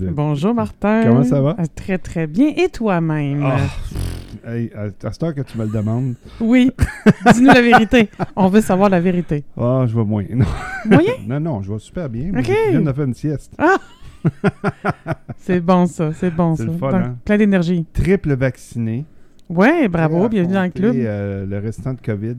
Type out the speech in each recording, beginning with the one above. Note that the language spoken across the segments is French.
Bonjour Martin. Comment ça va? Euh, Très très bien. Et toi-même? Ah, hey, à, cette heure que tu me le demandes, Oui. Dis-nous la vérité. On veut savoir la vérité. ah, je vais moins. Non, Moyen? non, non, je vais super bien. Ok. Je viens de faire une sieste. C'est bon ça, c'est bon ça. le fun, Donc, hein? Plein d'énergie. Triple vacciné. Ouais, bravo, bienvenue dans le club. euh, le restant de COVID,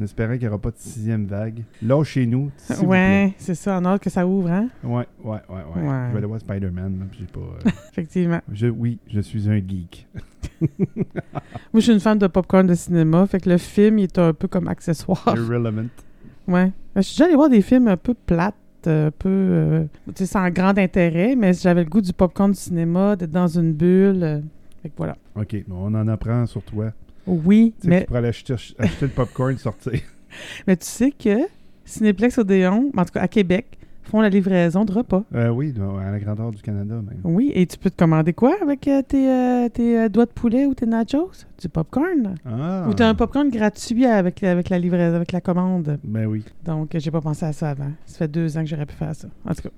en espérant qu'il n'y aura pas de sixième vague. Là, chez nous, vous Ouais, c'est ça, en ordre que ça ouvre, hein? Ouais, ouais, ouais, ouais. Ouais. Je vais aller voir Spider-Man. là, puis j'ai pas. euh, Effectivement. je, oui, je suis un geek. Moi, je suis une fan de popcorn de cinéma, fait que le film, il est un peu comme accessoire. Irrelevant. Ouais. Je suis déjà allée voir des films un peu plates, euh, un peu, euh, tu sais, sans grand intérêt, mais j'avais le goût du popcorn du cinéma, d'être dans une bulle. euh, fait que voilà. OK, bon, on en apprend sur toi. Oui, Tu sais, mais, tu pourrais aller acheter, acheter le popcorn sortir. mais tu sais que Cinéplex Odéon, en tout cas à Québec, font la livraison de repas. Euh, oui, à la grandeur du Canada même. Oui, et tu peux te commander quoi avec euh, tes, euh, tes doigts de poulet ou tes nachos? Du popcorn. Ah! Ou t'as un popcorn gratuit avec, avec la livraison, avec la commande. Ben oui. Donc, j'ai pas pensé à ça avant. Ça fait deux ans que j'aurais pu faire ça. En tout cas,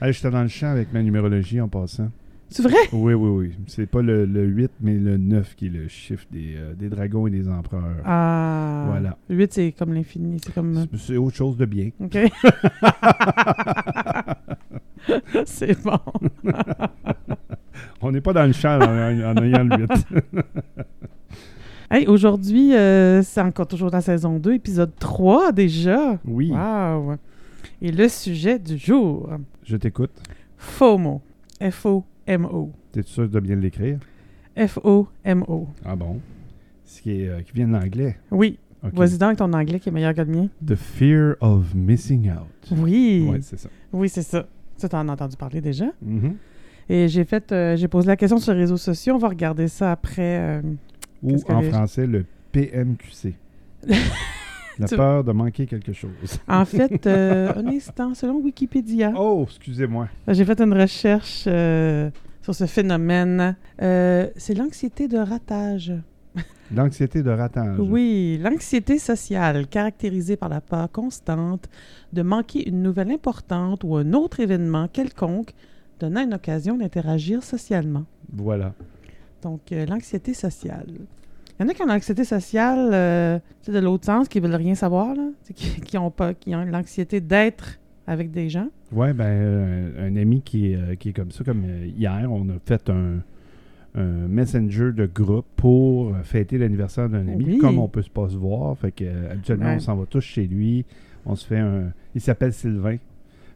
Hey, J'étais dans le champ avec ma numérologie en passant. C'est vrai? Oui, oui, oui. C'est pas le, le 8, mais le 9 qui est le chiffre des, euh, des dragons et des empereurs. Ah. Voilà. 8, c'est comme l'infini. C'est comme. C'est- C'est autre chose de bien. OK. c'est bon. On n'est pas dans le champ en, en ayant le 8. Hey, aujourd'hui, euh, c'est encore toujours la saison 2, épisode 3 déjà. Oui, Wow. Et le sujet du jour, je t'écoute. FOMO. F-O-M-O. T'es sûr de bien l'écrire? F-O-M-O. Ah bon? Ce qui, est, euh, qui vient de l'anglais. Oui. Ok. Vas-y donc ton anglais qui est meilleur que le mien. The fear of missing out. Oui. Ouais, c'est ça. Oui, c'est ça. Ça, t'en as entendu parler déjà. Mhm. Et j'ai fait, euh, j'ai posé la question sur les réseaux sociaux. On va regarder ça après. euh, Ou en français, le PMQC. La peur de manquer quelque chose. En fait, euh, un instant, selon Wikipédia, Oh, excusez-moi. j'ai fait une recherche euh, sur ce phénomène. Euh, c'est l'anxiété de ratage. L'anxiété de ratage. Oui, l'anxiété sociale, caractérisée par la peur constante de manquer une nouvelle importante ou un autre événement quelconque donnant une occasion d'interagir socialement. Voilà. Donc, l'anxiété sociale. Il y en a qui ont l'anxiété sociale euh, de l'autre sens, qui veulent rien savoir, là, qui, qui ont pas, qui ont l'anxiété d'être avec des gens. Ouais, ben, euh, un ami qui est, euh, qui est comme ça, comme hier, on a fait un, un messenger de groupe pour fêter l'anniversaire d'un ami, Oui. comme on peut pas se voir. Fait que habituellement, Ouais. on s'en va tous chez lui. On se fait un. Il s'appelle Sylvain.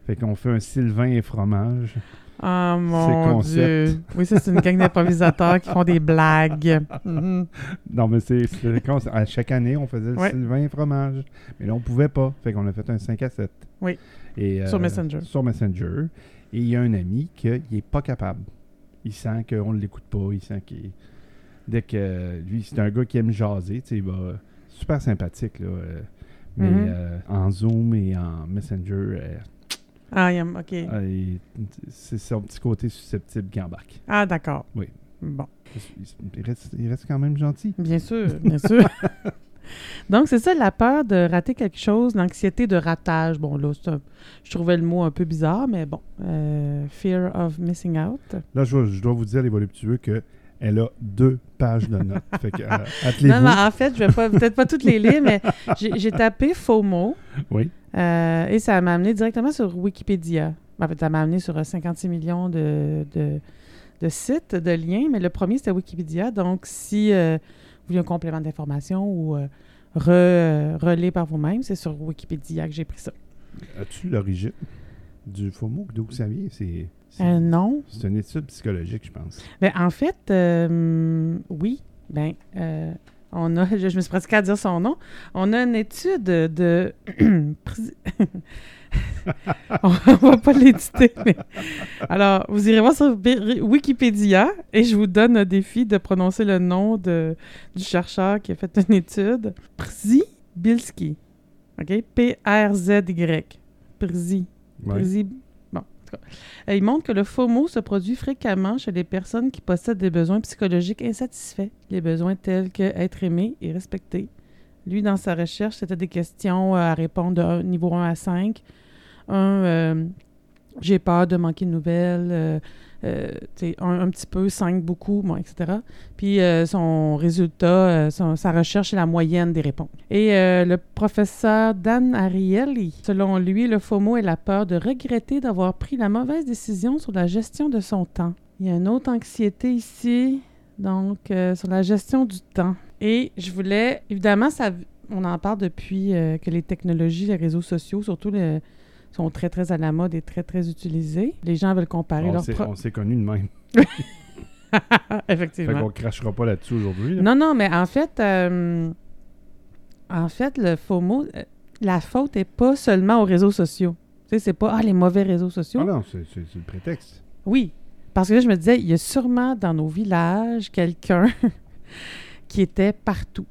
Fait qu'on fait un Sylvain et fromage. Ah mon concept. Dieu. Oui, ça, c'est une gang d'improvisateurs qui font des blagues. Mhm. Non, mais c'est. À chaque année, on faisait le Ouais. Sylvain et fromage. Mais là, on pouvait pas. Fait qu'on a fait un 5 à 7. Oui. Et, Sur Messenger. Sur Messenger. Et il y a un ami qui n'est pas capable. Il sent qu'on ne l'écoute pas. Il sent qu'il. Dès que. Lui, c'est un gars qui aime jaser. Tu sais, il va. Super sympathique, là. euh, mais Mhm. euh, en Zoom et en Messenger, euh, Ah, il y a- OK. il- c'est son petit côté susceptible qui embarque. Ah, d'accord. Oui. Bon. Il, reste, il reste quand même gentil. Bien sûr, bien sûr. Donc, c'est ça, la peur de rater quelque chose, l'anxiété de ratage. Bon, là, un- je trouvais le mot un peu bizarre, mais bon. Euh, fear of missing out. Là, je, je dois vous dire, les voluptueux, que elle a deux pages de notes. fait que, euh, Non, en fait, je vais peut-être pas toutes les lire, mais j'ai tapé FOMO Oui. euh, et ça m'a amené directement sur Wikipédia. En fait, ça m'a amené sur euh, 56 millions de, de, de sites, de liens, mais le premier, c'était Wikipédia. Donc, si euh, vous voulez un complément d'information ou euh, re, euh, par vous-même, c'est sur Wikipédia que j'ai pris ça. As-tu l'origine du mot? D'où ça vient? C'est- Euh, non. c'est une étude psychologique, je pense. Ben, en fait, euh, oui. Ben, euh, on a, je, je me suis pratiquée à dire son nom. On a une étude de. on va pas l'éditer, mais. Alors, vous irez voir sur Wikipédia et je vous donne un défi de prononcer le nom de, du chercheur qui a fait une étude. Przybylski. OK? P-R-Z-Y. Przy. Ouais. Euh, Il montre que le FOMO se produit fréquemment chez les personnes qui possèdent des besoins psychologiques insatisfaits. Les besoins tels que être aimé et respecté. Lui, dans sa recherche, c'était des questions euh, à répondre de niveau 1 à 5. Un, euh, j'ai peur de manquer de nouvelles. Euh, un, petit peu, 5 beaucoup, bon, etc. Puis euh, son résultat, euh, son- sa recherche, c'est la moyenne des réponses. Et euh, le professeur Dan Ariely, selon lui, le FOMO est la peur de regretter d'avoir pris la mauvaise décision sur la gestion de son temps. Il y a une autre anxiété ici, donc sur la gestion du temps. Et je voulais, évidemment, ça, on en parle depuis que les technologies, les réseaux sociaux, surtout les sont très, très à la mode et très, très utilisés. Les gens veulent comparer On leur s'est- pro- on s'est connus de même. Fait Effectivement. qu'on crachera pas là-dessus aujourd'hui. là. Non, non, mais en fait, euh, en fait, le FOMO, euh, la faute n'est pas seulement aux réseaux sociaux. Tu sais, c'est pas ah, les mauvais réseaux sociaux. Ah non, c'est c'est- c'est le prétexte. Oui, parce que là, je me disais, il y a sûrement dans nos villages quelqu'un qui était partout,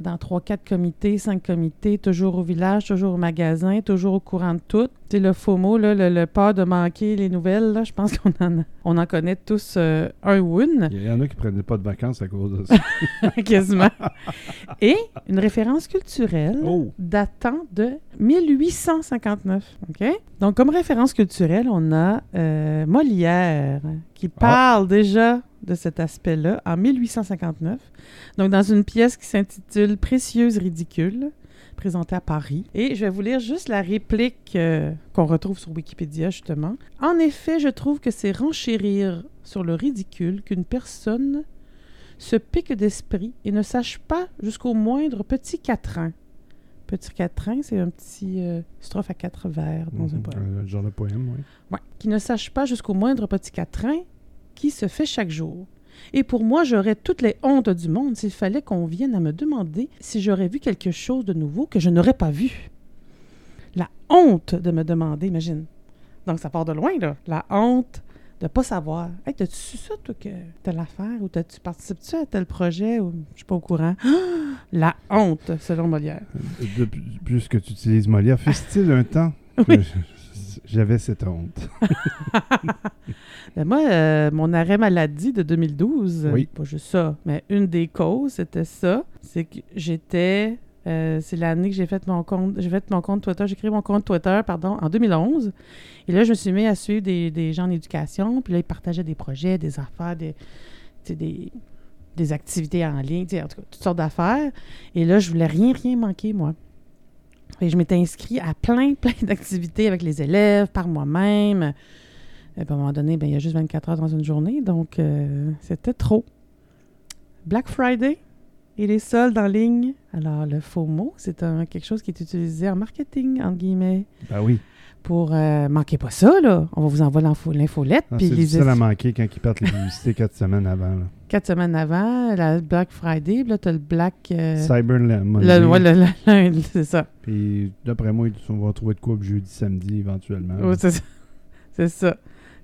dans, 3, 4 comités, 5 comités, toujours au village, toujours au magasin, toujours au courant de tout. Le FOMO, là, le, le peur de manquer les nouvelles, là, je pense qu'on en, on en connaît tous euh, un ou une. Il y en a qui prenaient pas de vacances à cause de ça. quasiment. Et une référence culturelle Oh! datant de 1859. OK? Donc, comme référence culturelle, on a euh, Molière qui parle déjà de cet aspect-là en 1859. Donc, dans une pièce qui s'intitule Précieuse ridicule, présentée à Paris. Et je vais vous lire juste la réplique euh, qu'on retrouve sur Wikipédia, justement. En effet, je trouve que c'est renchérir sur le ridicule qu'une personne se pique d'esprit et ne sache pas jusqu'au moindre petit quatrain. Petit quatrain, c'est un petit euh, strophe à quatre vers dans un Mhm, poème. Un genre de poème, oui. Ouais. Qui ne sache pas jusqu'au moindre petit quatrain qui se fait chaque jour. Et pour moi, j'aurais toutes les hontes du monde s'il fallait qu'on vienne à me demander si j'aurais vu quelque chose de nouveau que je n'aurais pas vu. La honte de me demander, imagine. Donc, ça part de loin, là. La honte de pas savoir. Hey, t'as-tu su ça, toi, que telle affaire? Ou t'as-tu participes-tu à tel projet? Ou je suis pas au courant? La honte, selon Molière. De, plus que tu utilises Molière, fut-il un temps? Oui. J'avais cette honte? Ben moi, euh, mon arrêt maladie de 2012, Oui. pas juste ça, mais une des causes, c'était ça. C'est que j'étais. euh, c'est l'année que j'ai fait mon compte. J'ai fait mon compte Twitter. J'ai créé mon compte Twitter, pardon, en 2011. Et là, je me suis mis à suivre des, des gens en éducation. Puis là, ils partageaient des projets, des affaires, des, des, des activités en ligne, en tout cas, toutes sortes d'affaires. Et là, je voulais rien, rien manquer, moi. Et je m'étais inscrit à plein, plein d'activités avec les élèves, par moi-même. À un moment donné, ben, il y a juste 24 heures dans une journée, donc euh, c'était trop. Black Friday et les soldes en ligne. Alors, le faux mot, c'est quelque chose qui est utilisé en marketing, entre guillemets, Ben oui. Pour euh, manquez pas ça, là. On va vous envoyer l'info- l'infolette. Ah, c'est difficile à manquer quand ils partent les publicités quatre semaines avant. là. quatre semaines avant, la Black Friday, puis là, t'as le Black. euh, Cyber Monday. le, ouais, le- le lundi, c'est ça. Puis d'après moi, on va trouver de quoi jeudi, samedi éventuellement. Ouais, c'est ça. C'est ça.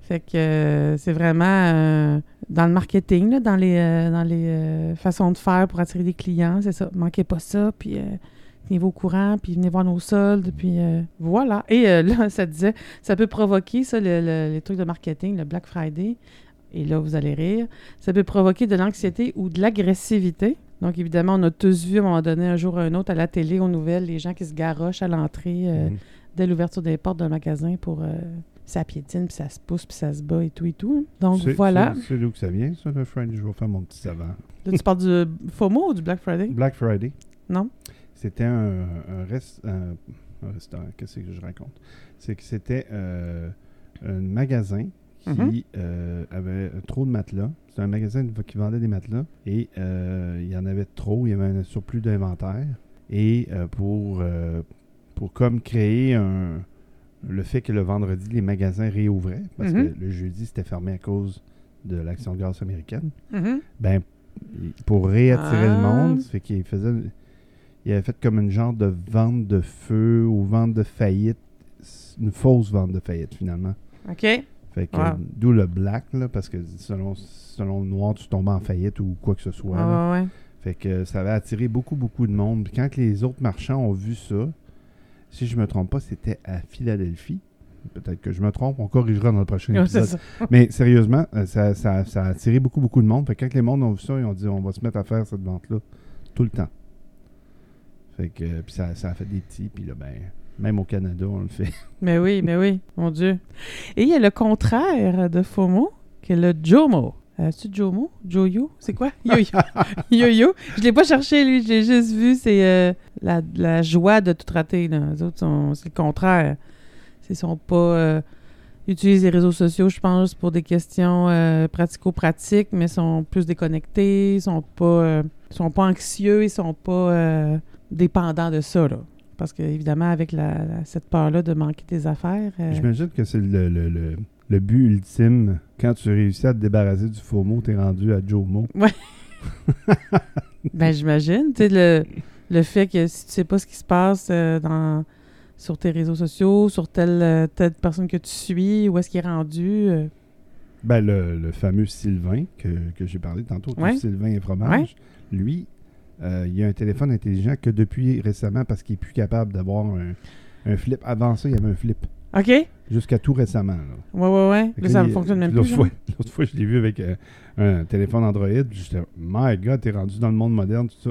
Fait que euh, c'est vraiment euh, dans le marketing, là, dans les, euh, dans les façons de faire pour attirer des clients, c'est ça. Manquez pas ça, puis tenez-vous au courant, puis venez voir nos soldes, puis euh, voilà. Et euh, là, ça disait, ça peut provoquer, ça, le- le- les trucs de marketing, le Black Friday, et là, vous allez rire, ça peut provoquer de l'anxiété ou de l'agressivité. Donc, évidemment, on a tous vu à un moment donné, un jour ou un autre, à la télé, aux nouvelles, les gens qui se garochent à l'entrée. euh, Mhm. dès l'ouverture des portes d'un magasin pour ça piétine, puis ça se pousse, puis ça se bat et tout et tout. hein. Donc voilà. C'est c'est d'où que ça vient, ça, le Friday? Je vais faire mon petit savant. Là, tu parles du FOMO ou du Black Friday? Black Friday. Non? C'était un, un, rest- un- un restaurant. Qu'est-ce que je raconte? C'est que c'était euh, un magasin qui Mhm. euh, avait trop de matelas. C'était un magasin qui vendait des matelas et euh, il y en avait trop. Il y avait un surplus d'inventaire. Et pour, pour comme créer un, le fait que le vendredi, les magasins réouvraient, parce Mhm. que le jeudi, c'était fermé à cause de l'action de grâce américaine. Mhm. Ben, pour réattirer le Ah. monde, ça fait qu'il faisait. Il avait fait comme une genre de vente de feu ou vente de faillite. Une fausse vente de faillite, finalement. OK. Fait que, Wow. d'où le black, là, parce que selon, selon le noir, tu tombes en faillite ou quoi que ce soit. Ouais, ouais. Fait que ça avait attiré beaucoup, beaucoup de monde. Puis quand les autres marchands ont vu ça, si je me trompe pas, c'était à Philadelphie. Peut-être que je me trompe, on corrigera dans le prochain épisode. Mais sérieusement, euh, ça, ça- ça a attiré beaucoup, beaucoup de monde. Fait que quand les mondes ont vu ça, ils ont dit on va se mettre à faire cette vente-là tout le temps. Fait que, puis ça, ça a fait des petits, puis là, ben, même au Canada, on le fait. Mais oui, mais oui, mon Dieu. Et il y a le contraire de FOMO que le Jomo. Euh, c'est Jomo? Joyo? C'est quoi? Yo-yo. Yo-yo. Je l'ai pas cherché, lui. Je l'ai juste vu. C'est euh, la, la joie de tout rater. Là. Les autres, c'est le contraire. Ils sont pas... euh, utilisent les réseaux sociaux, je pense, pour des questions euh, pratico-pratiques, mais sont plus déconnectés, ils sont pas, sont pas anxieux, ils sont pas dépendants de ça, là. Parce que, évidemment, avec la, la- cette peur-là de manquer des affaires... euh, J'imagine que c'est le, le, le, le but ultime. Quand tu réussis à te débarrasser du faux mot, t'es rendu à Joe Mo. Ben, j'imagine. Tu sais, le, le fait que si tu sais pas ce qui se passe euh, dans, sur tes réseaux sociaux, sur telle, euh, telle personne que tu suis, où est-ce qu'il est rendu. euh, Ben, le, le fameux Sylvain que, que j'ai parlé tantôt, Ouais. Sylvain et fromage, lui, euh, il a un téléphone intelligent que depuis récemment parce qu'il est plus capable d'avoir un, un flip. Avant ça, il y avait un flip. OK? Ouais, Jusqu'à tout récemment. là. ouais, ouais. Fait Mais ça ne fonctionne même plus. Genre. l'autre fois, je l'ai vu avec euh, un téléphone Android. J'étais, my God, t'es rendu dans le monde moderne. Tout ça.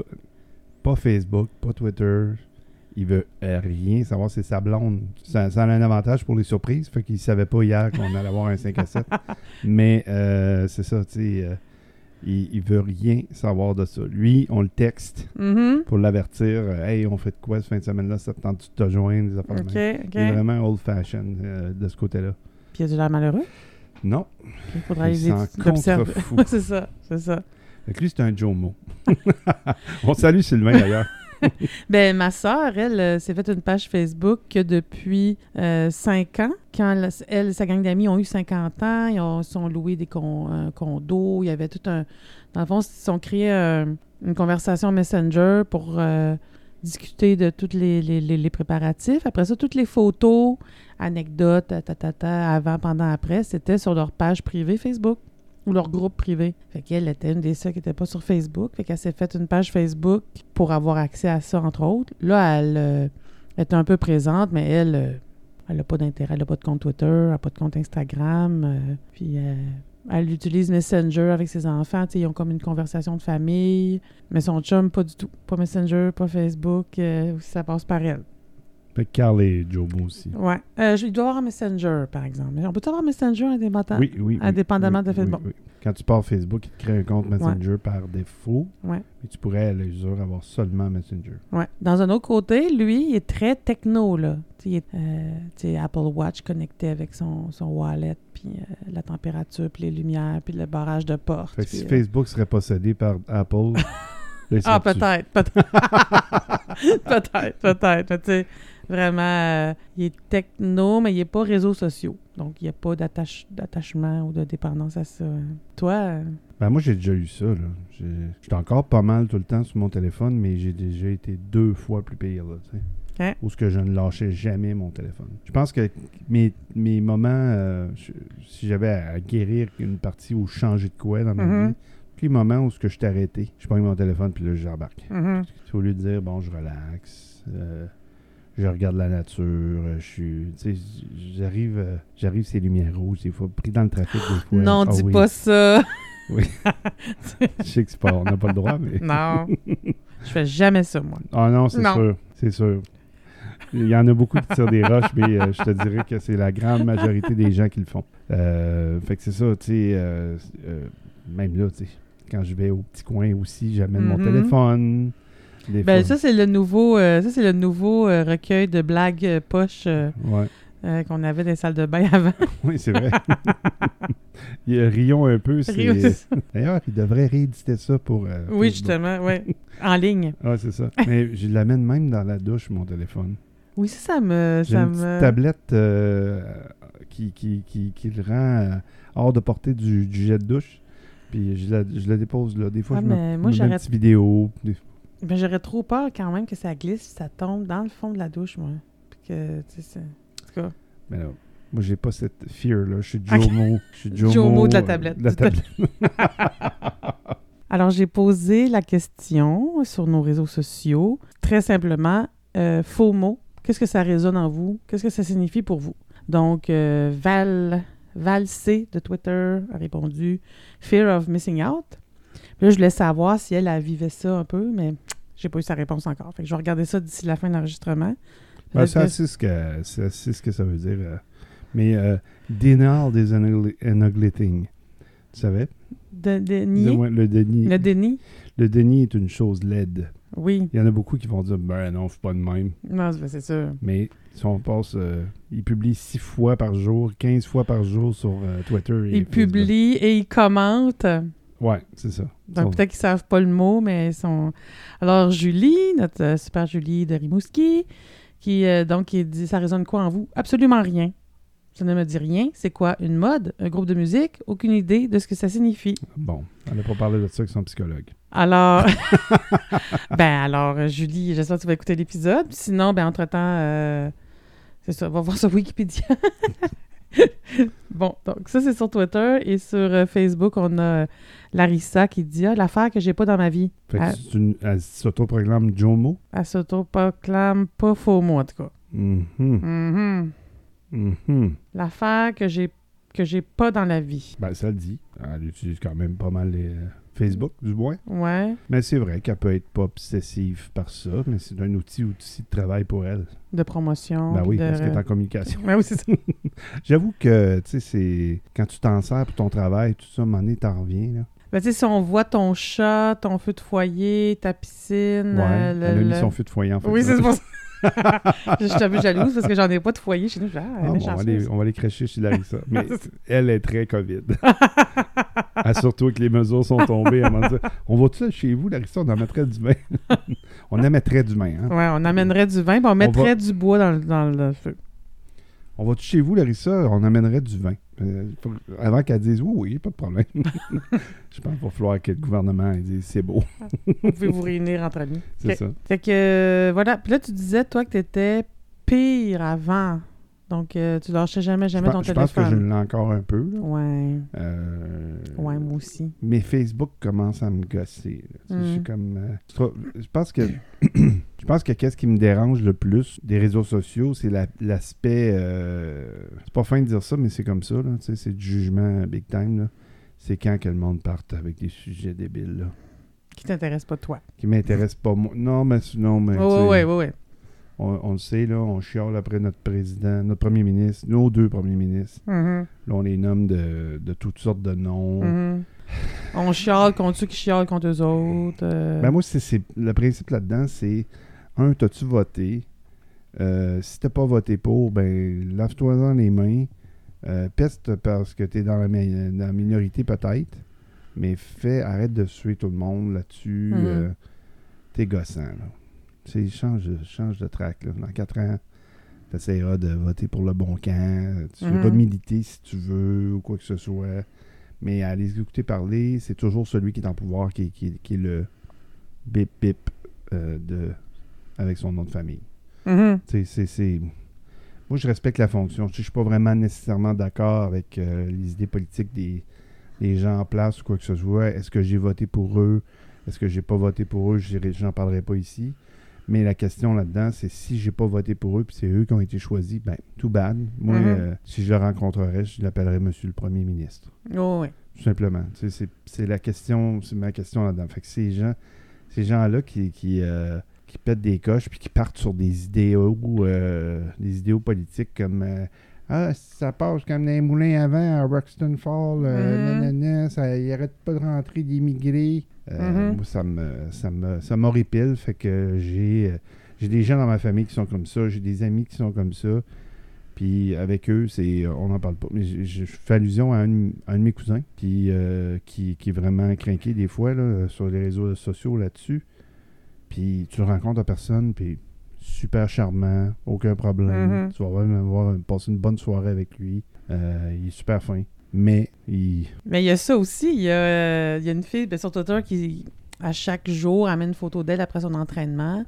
Pas Facebook, pas Twitter. Il veut euh, rien savoir, c'est sa blonde. Ça, ça a un avantage pour les surprises. Fait qu'il savait pas hier qu'on allait avoir un 5 à 7. Mais euh, c'est ça, tu sais. Il, il veut rien savoir de ça. Lui, on le texte Mhm. pour l'avertir. euh, hey, on fait de quoi cette fin de semaine-là? Ça te tente de te joindre? Des affaires de. Il est vraiment old-fashioned euh, de ce côté-là. Puis il a du l'air malheureux? Non, Il faudra il c'est ça, c'est ça. Fait que lui, c'est un Jomo. On salue Sylvain d'ailleurs. Ben, ma sœur, elle, euh, s'est fait une page Facebook depuis 5 ans, quand elle et sa gang d'amis ont eu 50 ans, ils ont, sont loués des con- un condo, il y avait tout un... Dans le fond, ils sont créés euh, une conversation Messenger pour euh, discuter de tous les, les- les- préparatifs. Après ça, toutes les photos, anecdotes, ta, ta, ta, avant, pendant, après, c'était sur leur page privée Facebook ou leur groupe privé. Fait qu'elle était une des seules qui n'était pas sur Facebook. Fait qu'elle s'est fait une page Facebook pour avoir accès à ça, entre autres. Là, elle euh, est un peu présente, mais elle, euh, elle n'a pas d'intérêt. Elle n'a pas de compte Twitter, elle n'a pas de compte Instagram. euh, puis euh, elle utilise Messenger avec ses enfants. Tu sais, ils ont comme une conversation de famille. Mais son chum, pas du tout. Pas Messenger, pas Facebook. ça passe par elle. Fait que Carl et Jomo aussi. Ouais. Euh, je- il doit avoir un Messenger, par exemple. Mais on peut avoir Messenger indépendant? Oui, oui. Indépendamment oui, de Facebook. oui, oui. Quand tu pars Facebook, il te crée un compte Messenger par défaut. Ouais. Et tu pourrais, à l'usure, avoir seulement Messenger. Ouais. Dans un autre côté, lui, il est très techno, là. Tu sais, il est, euh, Apple Watch connecté avec son, son wallet, puis euh, la température, puis les lumières, puis le barrage de porte. Fait que si Facebook serait possédé par Apple, Ah, peut-être, peut-être. peut-être, peut-être. Mais tu sais, vraiment, euh, il est techno, mais il n'est pas réseaux sociaux. Donc, il n'y a pas d'attache- d'attachement ou de dépendance à ça. Toi, euh, Ben, moi, j'ai déjà eu ça. là. J'ai- J'étais encore pas mal tout le temps sur mon téléphone, mais j'ai déjà été deux fois plus pire. Là, tu sais. Ok. Où ce que je ne lâchais jamais mon téléphone. Je pense que mes, mes moments, euh, je- si j'avais à guérir une partie où je changeais de quoi dans ma Mhm. vie, tous les moments où ce que je t'ai arrêté, je prends mon téléphone puis là, j'embarque. mhm. Au lieu de dire, bon, je relaxe, euh, je regarde la nature, euh, je suis. J'arrive, euh, j'arrive ces lumières rouges, des fois, pris dans le trafic, des fois. non, Ah dis oui, pas ça. Je sais que c'est pas, on n'a pas le droit, mais. non. Je fais jamais ça, moi. Ah non, c'est sûr, c'est sûr. Il y en a beaucoup qui tirent des roches, mais euh, je te dirais que c'est la grande majorité des gens qui le font. Euh, fait que c'est ça, tu sais, euh, même là, tu sais, quand je vais au petit coin aussi, j'amène mon Mhm. téléphone. Des Ben, ça, c'est le nouveau, euh, ça, c'est le nouveau euh, recueil de blagues euh, poches euh, Ouais. qu'on avait dans les salles de bain avant. Oui, c'est vrai. Il y a Rion un peu. D'ailleurs, il devrait rééditer ça pour. oui, Facebook. justement, oui. En ligne. Ah, c'est ça. Mais je l'amène même dans la douche, mon téléphone. Oui, ça, ça me. J'ai une petite me... tablette euh, qui, qui, qui, qui le rend hors de portée du, du jet de douche. Puis je la, je la dépose là. Des fois, Ah, je me, moi, mets une petite vidéo. Des- Ben, j'aurais trop peur quand même que ça glisse, ça tombe dans le fond de la douche, moi. Puis que, tu sais, c'est- en tout cas. Mais non, moi, j'ai pas cette fear-là. Je suis. Jomo. Je suis Jomo. Jomo de la euh, tablette. de la tablette. Alors, j'ai posé la question sur nos réseaux sociaux. Très simplement, euh, faux mots. Qu'est-ce que ça résonne en vous? Qu'est-ce que ça signifie pour vous? Donc, euh, Val, Val C de Twitter a répondu Fear of missing out. Là, je voulais savoir si elle, elle vivait ça un peu, mais j'ai pas eu sa réponse encore. Fait que je vais regarder ça d'ici la fin de l'enregistrement. Ben, ça, que- c'est ce que, ce que ça veut dire. euh. Mais euh, denial is an ugly, an ugly thing. Tu savais? De, déni. De- ouais, le déni. Le déni. Le déni est une chose laide. Oui. Il y en a beaucoup qui vont dire Ben non, c'est pas de même. Non, c'est sûr. Mais si on passe. euh, il publie 6 fois par jour, 15 fois par jour sur euh, Twitter. Et Ils publient et ils commentent. Ouais, c'est ça. Donc peut-être qu'ils savent pas le mot, mais ils sont. Alors Julie, notre euh, super Julie de Rimouski, qui euh, donc qui dit ça résonne quoi en vous? Absolument rien. Ça ne me dit rien. C'est quoi? Une mode, un groupe de musique? Aucune idée de ce que ça signifie. Bon, on n'a pas parlé de ça avec son psychologue. Alors, ben alors euh, Julie, j'espère que tu vas écouter l'épisode. Sinon, ben entre temps, c'est ça, va voir sur Wikipédia. bon, donc ça c'est sur Twitter et sur euh, Facebook on a euh, Larissa qui dit ah, l'affaire que j'ai pas dans ma vie. Fait que Ah. c'est une, elle s'autoproclame Jomo? Elle s'autoproclame pas faux mot, en tout cas. Mhm, Mhm. mhm. L'affaire que j'ai que j'ai pas dans la vie. Ben, ça le dit. Elle utilise quand même pas mal les euh, Facebook, du moins. Ouais. Mais c'est vrai qu'elle peut être pas obsessive par ça, mais c'est un outil aussi de travail pour elle. De promotion. ben oui, de... parce qu'elle est en communication. Ben oui, c'est ça. J'avoue que, tu sais, c'est... Quand tu t'en sers pour ton travail, tout ça, à un moment donné, t'en reviens, là. Ben, tu sais, si on voit ton chat, ton feu de foyer, ta piscine. Ouais, euh, le- elle a mis le- son feu de foyer, en fait. Oui, c'est pour ça. je suis un peu jalouse parce que j'en ai pas de foyer chez nous. Ah, Ah, bon, on, va on aller cracher chez Larissa. Mais elle est très COVID. Ah, surtout que les mesures sont tombées. Elle m'a dit On va-tu chez vous, Larissa On en mettrait du vin. on en mettrait du vin. Hein? Ouais, on amènerait du vin, puis on mettrait va- du bois dans, le- dans le feu. On va-tu chez vous, Larissa On amènerait du vin. Euh, avant qu'elle dise Oui, oui, pas de problème. Je pense qu'il va falloir que le gouvernement dise C'est beau. Vous pouvez vous réunir entre amis. C'est ça. Fait que, euh, voilà. Puis là, tu disais, toi, que t'étais pire avant. Donc, euh, tu lâchais jamais, Je jamais ton pense, je pense que je téléphone. l'ai encore un peu. là. Ouais. Euh, Ouais, moi aussi. Mais Facebook commence à me gosser. Je suis Mm. comme. euh, je pense que. je pense que qu'est-ce qui me dérange le plus des réseaux sociaux, c'est la- l'aspect. c'est pas fin de dire ça, mais c'est comme ça. là, tu sais, C'est du jugement big time. là. C'est quand que le monde parte avec des sujets débiles. Là, Qui t'intéresse pas, toi. qui m'intéressent pas. moi. Non, mais. Non, mais Oh, sais, ouais, ouais, ouais. On, on le sait, là, on chiale après notre président, notre premier ministre, nos deux premiers ministres. Mhm, Là, on les nomme de, de toutes sortes de noms. mhm. On chiale contre ceux qui chialent contre eux autres. euh. Ben moi, c'est, le principe là-dedans, c'est un, t'as-tu voté? Euh, si t'as pas voté pour, ben lave-toi-en les mains. Euh, peste parce que t'es dans la, mi- dans la minorité peut-être. Mais fais, arrête de suer tout le monde là-dessus. Mhm. t'es gossant, là. Tu sais, change, de- change de track, là. Dans quatre ans, t'essaieras de voter pour le bon camp. Tu Mhm. vas militer si tu veux ou quoi que ce soit. Mais à les écouter parler, c'est toujours celui qui est en pouvoir qui, qui- qui est le bip bip euh, de, avec son nom de famille. Mhm. Tu c'est- Moi, je respecte la fonction. Je ne suis pas vraiment nécessairement d'accord avec euh, les idées politiques des, des gens en place ou quoi que ce soit. Est-ce que j'ai voté pour eux? Est-ce que j'ai pas voté pour eux? Je n'en parlerai pas ici. Mais la question là-dedans, c'est si j'ai pas voté pour eux puis c'est eux qui ont été choisis, ben, too bad. Moi, Mhm. euh, si je le rencontrerais, je l'appellerais Monsieur le Premier ministre. Oh, ouais. Tout simplement. Tu sais, C'est la question, c'est ma question là-dedans. Fait que ces gens, ces gens-là qui, qui, euh, qui pètent des coches puis qui partent sur des idéaux, euh, des idéaux politiques comme Ah, ça passe comme dans les moulins avant à Roxton Fall, euh, Mhm. nanana, ça, il arrête pas de rentrer d'immigrés. Euh, Mhm. Moi, ça me, ça me, ça m'horripile. Fait que j'ai, euh, j'ai des gens dans ma famille qui sont comme ça, j'ai des amis qui sont comme ça. Puis avec eux, c'est on n'en parle pas. Mais je, fais allusion à un, de- un de mes cousins qui, euh, qui, qui est vraiment craqué des fois là, sur les réseaux sociaux là-dessus. Puis tu le rencontres à personne, puis super charmant, aucun problème. Mhm. Tu vas même avoir passer une bonne soirée avec lui. Euh, il est super fin. Mais il. Mais il y a ça aussi. Il y a, euh, il y a une fille ben, sur Twitter qui, à chaque jour, amène une photo d'elle après son entraînement.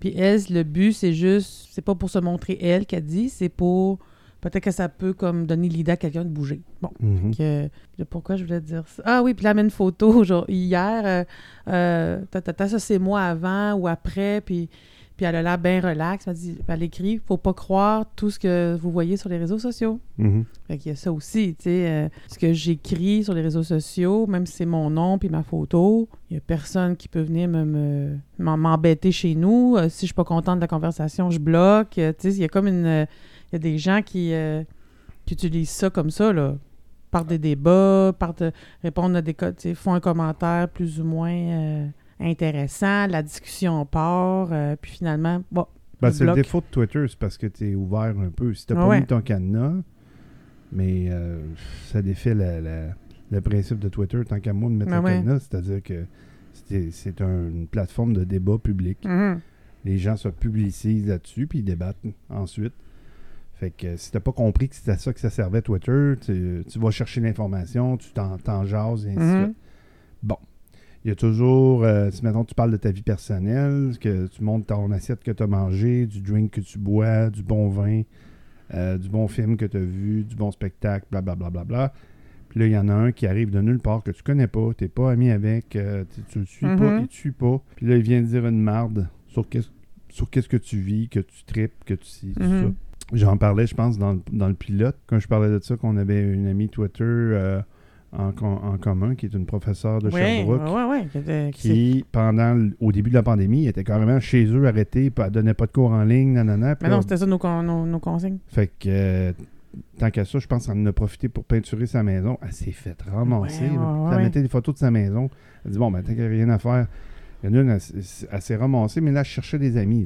Puis elle, le but, c'est juste, c'est pas pour se montrer elle qu'elle dit, c'est pour. Peut-être que ça peut comme donner l'idée à quelqu'un de bouger. Bon. Mhm. que- pourquoi je voulais dire ça? Ah oui, puis là, une photo genre, hier. Euh, euh, ça, c'est moi avant ou après. Puis, puis elle a l'air bien relax. Elle, dit, elle écrit Faut pas croire tout ce que vous voyez sur les réseaux sociaux. Mhm. Fait qu'il y a ça aussi, tu sais, euh, ce que j'écris sur les réseaux sociaux, même si c'est mon nom puis ma photo, il y a personne qui peut venir me, m'embêter chez nous. Euh, si je suis pas contente de la conversation, je bloque. Euh, tu sais, il y a comme une... il y a des gens qui, qui utilisent ça comme ça, là. par des débats, par de répondre à des co- tu sais, font un commentaire plus ou moins euh, intéressant, la discussion part, euh, puis finalement, bon, Ben, c'est le défaut de Twitter, c'est parce que tu es ouvert un peu. Si tu pas ouais. mis ton cadenas, mais euh, ça défait la- la- le principe de Twitter tant qu'à moi de mettre le ouais. cadenas. C'est-à-dire que c'est un- une plateforme de débat public. mhm. Les gens se publicisent là-dessus, puis ils débattent ensuite. Fait que si t'as pas compris que c'était à ça que ça servait Twitter, tu, tu vas chercher l'information, tu t'en jases, et ainsi de Mhm. suite. Il y a toujours, euh, si maintenant tu parles de ta vie personnelle, que tu montres ton assiette que tu as mangé, du drink que tu bois, du bon vin, euh, du bon film que tu as vu, du bon spectacle, blablabla. Bla, bla, bla. Puis là, il y en a un qui arrive de nulle part que tu connais pas, tu pas ami avec, euh, tu- le suis pas, Mhm. il te suit pas. Puis là, il vient dire une marde sur qu'est-ce sur qu'est-ce que tu vis, que tu tripes, que tu sais, tout Mhm. ça. J'en parlais, je pense, dans le, dans le pilote, quand je parlais de ça, qu'on avait une amie Twitter euh, en, com- en commun, qui est une professeure de Ouais, Sherbrooke, qui, pendant, au début de la pandémie, était carrément chez eux, arrêté, puis elle donnait pas de cours en ligne, nanana. Mais non, c'était ça nos, con- nos, nos consignes. fait que, euh, tant qu'à ça, je pense qu'elle en a profité pour peinturer sa maison. Elle s'est faite ramasser. Elle mettait des photos de sa maison. Elle dit, bon, ben, tant qu'il n'y a rien à faire. Il y en a une, elle, s'est ramassée, mais là, elle cherchait des amis.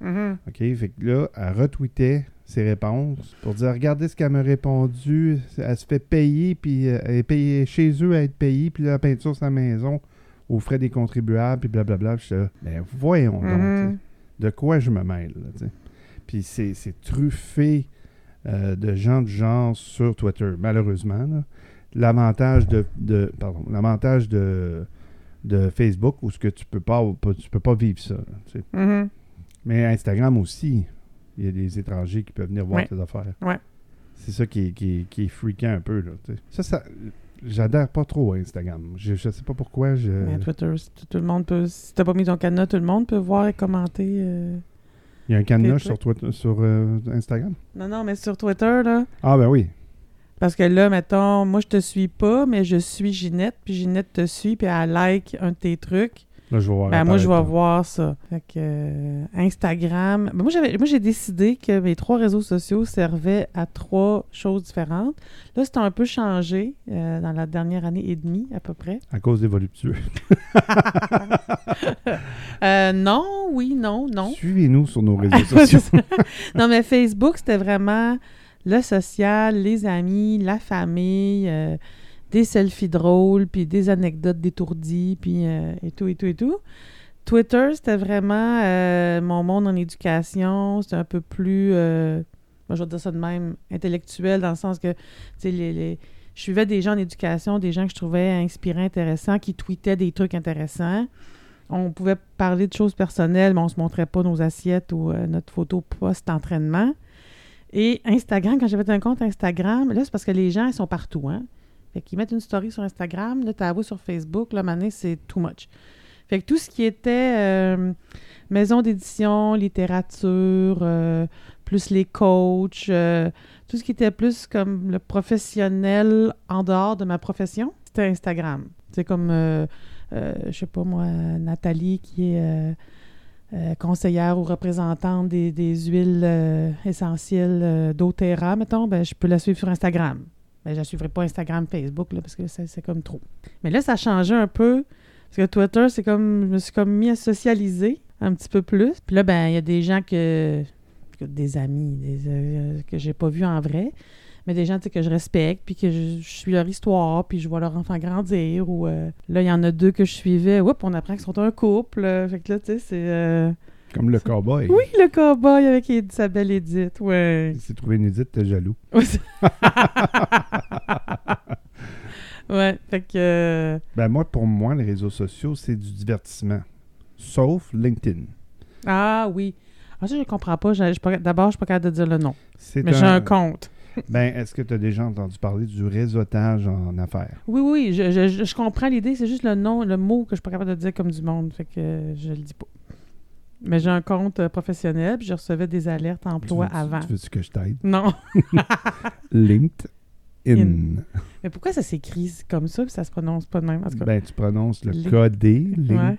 là. Mhm. OK? Fait que là, elle retweetait ses réponses pour dire Regardez ce qu'elle m'a répondu. Elle se fait payer, puis euh, elle est payée chez eux à être payée, puis elle peinture sa maison aux frais des contribuables, puis blablabla. Puis j'étais là, ben voyons donc. Mhm. De quoi je me mêle, là. Puis c'est truffé euh, de gens de genre sur Twitter, malheureusement. L'avantage de, de- pardon, l'avantage de, de Facebook, où ce que tu peux pas, tu peux pas vivre ça. là. Mhm. Mais Instagram aussi, il y a des étrangers qui peuvent venir voir Ouais. tes affaires. Ouais. C'est ça qui est, qui, est, qui est freakant un peu. Là, ça, ça j'adhère pas trop à Instagram. Je, je sais pas pourquoi. Je... Mais Twitter, tout, le monde peut. Si t'as pas mis ton cadenas, tout le monde peut voir et commenter. euh. Il y a un cadenas sur, Twitter, sur euh, Instagram? Non, non, mais sur Twitter, là. Ah ben oui. Parce que là, mettons, moi, je te suis pas, mais je suis Ginette, puis Ginette te suit, puis elle like un de tes trucs. Là, je vais voir. Ben, moi, je vais voir ça. Fait que euh, Instagram. ben, moi, j'avais, moi, j'ai décidé que mes trois réseaux sociaux servaient à trois choses différentes. Là, c'est un peu changé euh, dans la dernière année et demie, à peu près. À cause des voluptueux. Euh, non, oui, non, non. Suivez-nous sur nos réseaux sociaux. non, mais Facebook, c'était vraiment le social, les amis, la famille, euh, des selfies drôles, puis des anecdotes détourdies, puis euh, et tout, et tout, et tout. Twitter, c'était vraiment euh, mon monde en éducation. C'était un peu plus, euh, moi, je vais dire ça de même, intellectuel, dans le sens que, tu sais, les, je suivais des gens en éducation, des gens que je trouvais inspirants, intéressants, qui tweetaient des trucs intéressants. On pouvait parler de choses personnelles, mais on se montrait pas nos assiettes ou notre photo post-entraînement. Et Instagram, quand j'avais un compte Instagram, là, c'est parce que les gens, ils sont partout, hein. Fait qu'ils mettent une story sur Instagram, là, t'as sur Facebook, là, maintenant, c'est too much. Fait que tout ce qui était euh, maison d'édition, littérature, euh, plus les coachs, euh, tout ce qui était plus comme le professionnel en dehors de ma profession, c'était Instagram. C'est comme, je sais pas moi, Nathalie qui est conseillère ou représentante des, des huiles essentielles doTERRA, mettons, ben, je peux la suivre sur Instagram. Ben, je la suivrai pas Instagram, Facebook, là, parce que c'est comme trop. Mais là, ça a changé un peu. Parce que Twitter, c'est comme. Je me suis comme mis à socialiser un petit peu plus. Puis là, ben, il y a des gens que. Des amis des, euh, que j'ai pas vus en vrai. Mais des gens que je respecte, puis que je, je suis leur histoire, puis je vois leur enfant grandir. Ou euh, là, il y en a deux que je suivais. Oups, on apprend qu'ils sont un couple. euh, fait que là, tu sais, c'est. euh, Comme le cowboy. Oui, le cowboy avec Ed- sa belle Edith, ouais. Il s'est trouvé une édite, t'es jaloux. Ouais, c'est- ouais, fait que. euh, Ben moi, pour moi, les réseaux sociaux, c'est du divertissement. Sauf LinkedIn. Ah oui. Ah, ça, je comprends pas. D'abord, je suis pas capable de dire le nom. Mais j'ai un compte. Ben, est-ce que tu as déjà entendu parler du réseautage en affaires? Oui, oui, je, je- je- comprends l'idée. C'est juste le nom, le mot que je suis pas capable de dire comme du monde. Fait que je le dis pas. Mais j'ai un compte euh, professionnel, puis je recevais des alertes emploi Tu veux- avant. Tu veux que je t'aide? Non. LinkedIn. In. Mais pourquoi ça s'écrit comme ça, puis ça se prononce pas de même? En tout cas, Ben, tu prononces le codé. Ouais.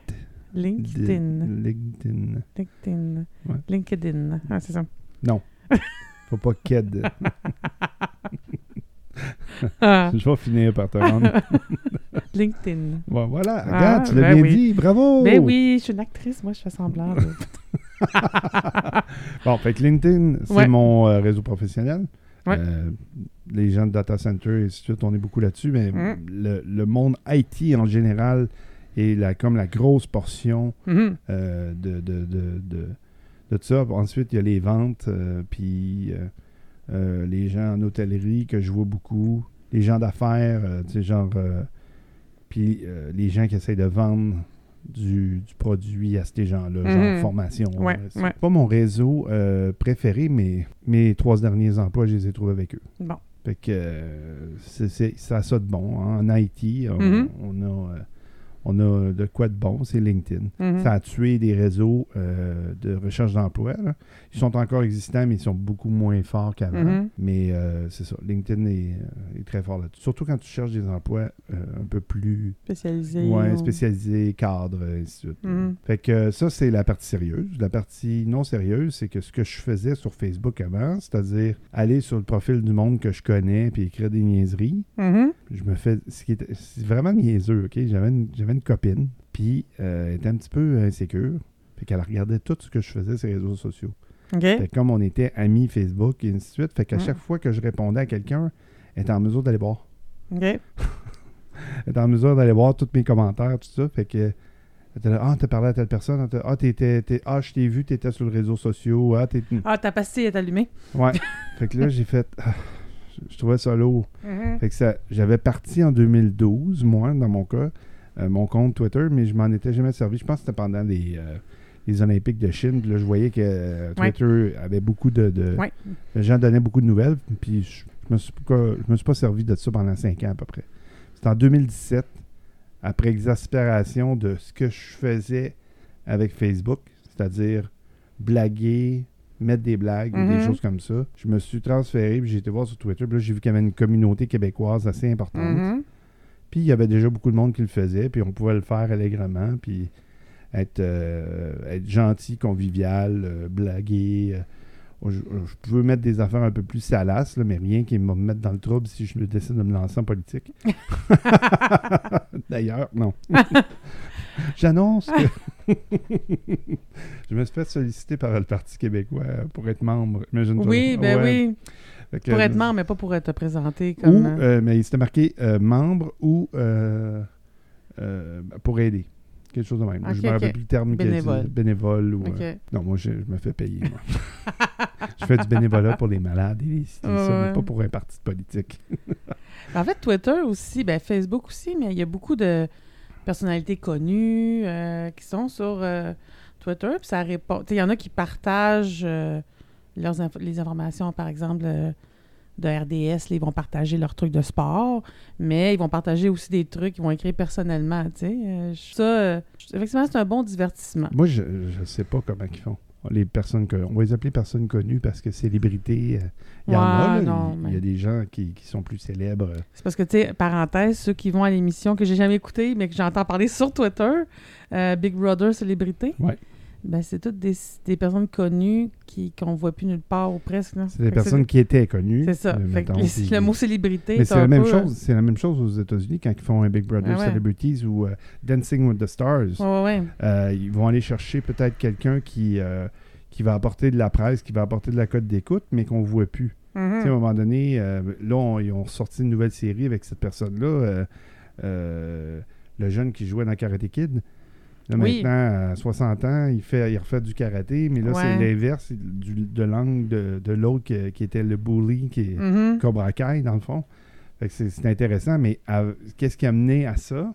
LinkedIn. LinkedIn. LinkedIn. LinkedIn. Ouais. LinkedIn. Ah, c'est ça. Faut pas KED. Ah, Je vais finir par te rendre. LinkedIn. Bon, voilà, Ah, regarde, tu l'as ben bien oui. dit, bravo! Ben oui, je suis une actrice, moi, je fais semblant. de- Bon, fait que LinkedIn, c'est Ouais. mon euh, réseau professionnel. Ouais. Euh, les gens de data center et ainsi de suite, on est beaucoup là-dessus, mais Mm. le, le monde IT en général est la, comme la grosse portion Mhm. euh, de, de, de, de, de ça. Ensuite, il y a les ventes, puis euh, les gens en hôtellerie que je vois beaucoup, les gens d'affaires, euh, tu sais, genre, euh, puis les gens qui essayent de vendre du, du produit à ces gens-là, Mhm. genre formation. Ouais, c'est ouais. pas mon réseau préféré, mais mes trois derniers emplois, je les ai trouvés avec eux. Bon. Fait que c'est, ça de bon. hein. En on, Mhm. on a, on a de quoi de bon, c'est LinkedIn. Mhm. Ça a tué des réseaux euh, de recherche d'emploi. Ils sont encore existants, mais ils sont beaucoup moins forts qu'avant. Mhm. Mais euh, c'est ça, LinkedIn est, euh, est très fort là-dessus. Surtout quand tu cherches des emplois euh, un peu plus Spécialisé. ouais, ou- spécialisés, cadres, et ainsi de suite. Mhm. Fait que ça, c'est la partie sérieuse. La partie non sérieuse, c'est que ce que je faisais sur Facebook avant, c'est-à-dire aller sur le profil du monde que je connais puis écrire des niaiseries, je me fais. C'est vraiment niaiseux, OK? J'avais une, j'avais une copine, puis euh, elle était un petit peu insécure. Fait qu'elle regardait tout ce que je faisais sur les réseaux sociaux. Fait que comme on était amis Facebook et ainsi de suite, fait qu'à Mm. chaque fois que je répondais à quelqu'un, elle était en mesure d'aller voir. Elle était en mesure d'aller voir tous mes commentaires, tout ça. Fait que. Elle était là, ah, t'as parlé à telle personne. Ah, t'as- Ah, ah, je t'ai vu, t'étais sur les réseaux sociaux. Ah, t'es. Ah, ta pastille est allumée. Ouais. fait que là, j'ai fait. ah, je- je trouvais ça lourd. Mhm. Fait que ça, j'avais parti en 2012, moi, dans mon cas, euh, mon compte Twitter, mais je m'en étais jamais servi. Je pense que c'était pendant les, euh, les Olympiques de Chine. Puis là, je voyais que euh, Ouais. Twitter avait beaucoup de, de- Ouais. Les gens donnaient beaucoup de nouvelles. Puis je, je me suis pas, je me suis pas servi de ça pendant cinq ans à peu près. C'était en 2017, après exaspération de ce que je faisais avec Facebook, c'est-à-dire blaguer, mettre des blagues, ou des Mhm. choses comme ça. Je me suis transféré, puis j'ai été voir sur Twitter, puis là, j'ai vu qu'il y avait une communauté québécoise assez importante. Mhm. Puis il y avait déjà beaucoup de monde qui le faisait, puis on pouvait le faire allègrement, puis être, euh, être gentil, convivial, euh, blaguer. euh. je, je pouvais mettre des affaires un peu plus salaces, là, mais rien qui me mette dans le trouble si je décide de me lancer en politique. D'ailleurs, non. J'annonce que je me suis fait solliciter par le Parti québécois pour être membre. Oui, ben Ouais. oui. Que- Pour être membre, mais pas pour te présenter comme. ou, euh, euh, mais il s'était marqué euh, membre ou euh, pour aider. Quelque chose de même. Je me rappelle plus le terme a dit. Bénévole. Bénévole. Ou, non, moi, je, je me fais payer. moi. je fais du bénévolat pour les malades et les ça, mais pas pour un parti politique. En fait, Twitter aussi, ben Facebook aussi, mais il y a beaucoup de personnalités connues qui sont sur Twitter. Puis ça répond. Il y en a qui partagent euh, leurs inf- les informations, par exemple, euh, de RDS. là, ils vont partager leurs trucs de sport, mais ils vont partager aussi des trucs qu'ils vont écrire personnellement. tu sais. Euh, ça, euh, effectivement, c'est un bon divertissement. Moi, je ne sais pas comment ils font. Les personnes que, on va les appeler personnes connues parce que célébrités, il y en a. Il, y a des gens qui, qui sont plus célèbres. C'est parce que, tu sais, parenthèse, ceux qui vont à l'émission que j'ai jamais écoutée, mais que j'entends parler sur Twitter, Big Brother Célébrité, Ouais. Ben, c'est toutes des, des personnes connues qui, qu'on voit plus nulle part ou presque. C'est des personnes qui étaient connues. C'est ça. euh, Fait que mettons, les- puis- le mot célébrité, Mais c'est la même peu, chose. C'est la même chose aux États-Unis quand ils font un Big Brother Ah ouais. Celebrities ou euh, Dancing with the Stars. euh, Ouais, ouais, ouais. Euh, ils vont aller chercher peut-être quelqu'un qui, euh, qui va apporter de la presse, qui va apporter de la cote d'écoute, mais qu'on ne voit plus. Mhm. Sais, à un moment donné, euh, là, on- ils ont sorti une nouvelle série avec cette personne-là, euh, euh, le jeune qui jouait dans Karate Kid. Là, Oui. maintenant, à 60 ans, il, fait, il refait du karaté, mais là, c'est l'inverse du- de l'angle de, de l'autre qui, qui était le bully, qui est Mhm. Cobra Kai, dans le fond. Que c'est intéressant, mais qu'est-ce qui a mené à ça?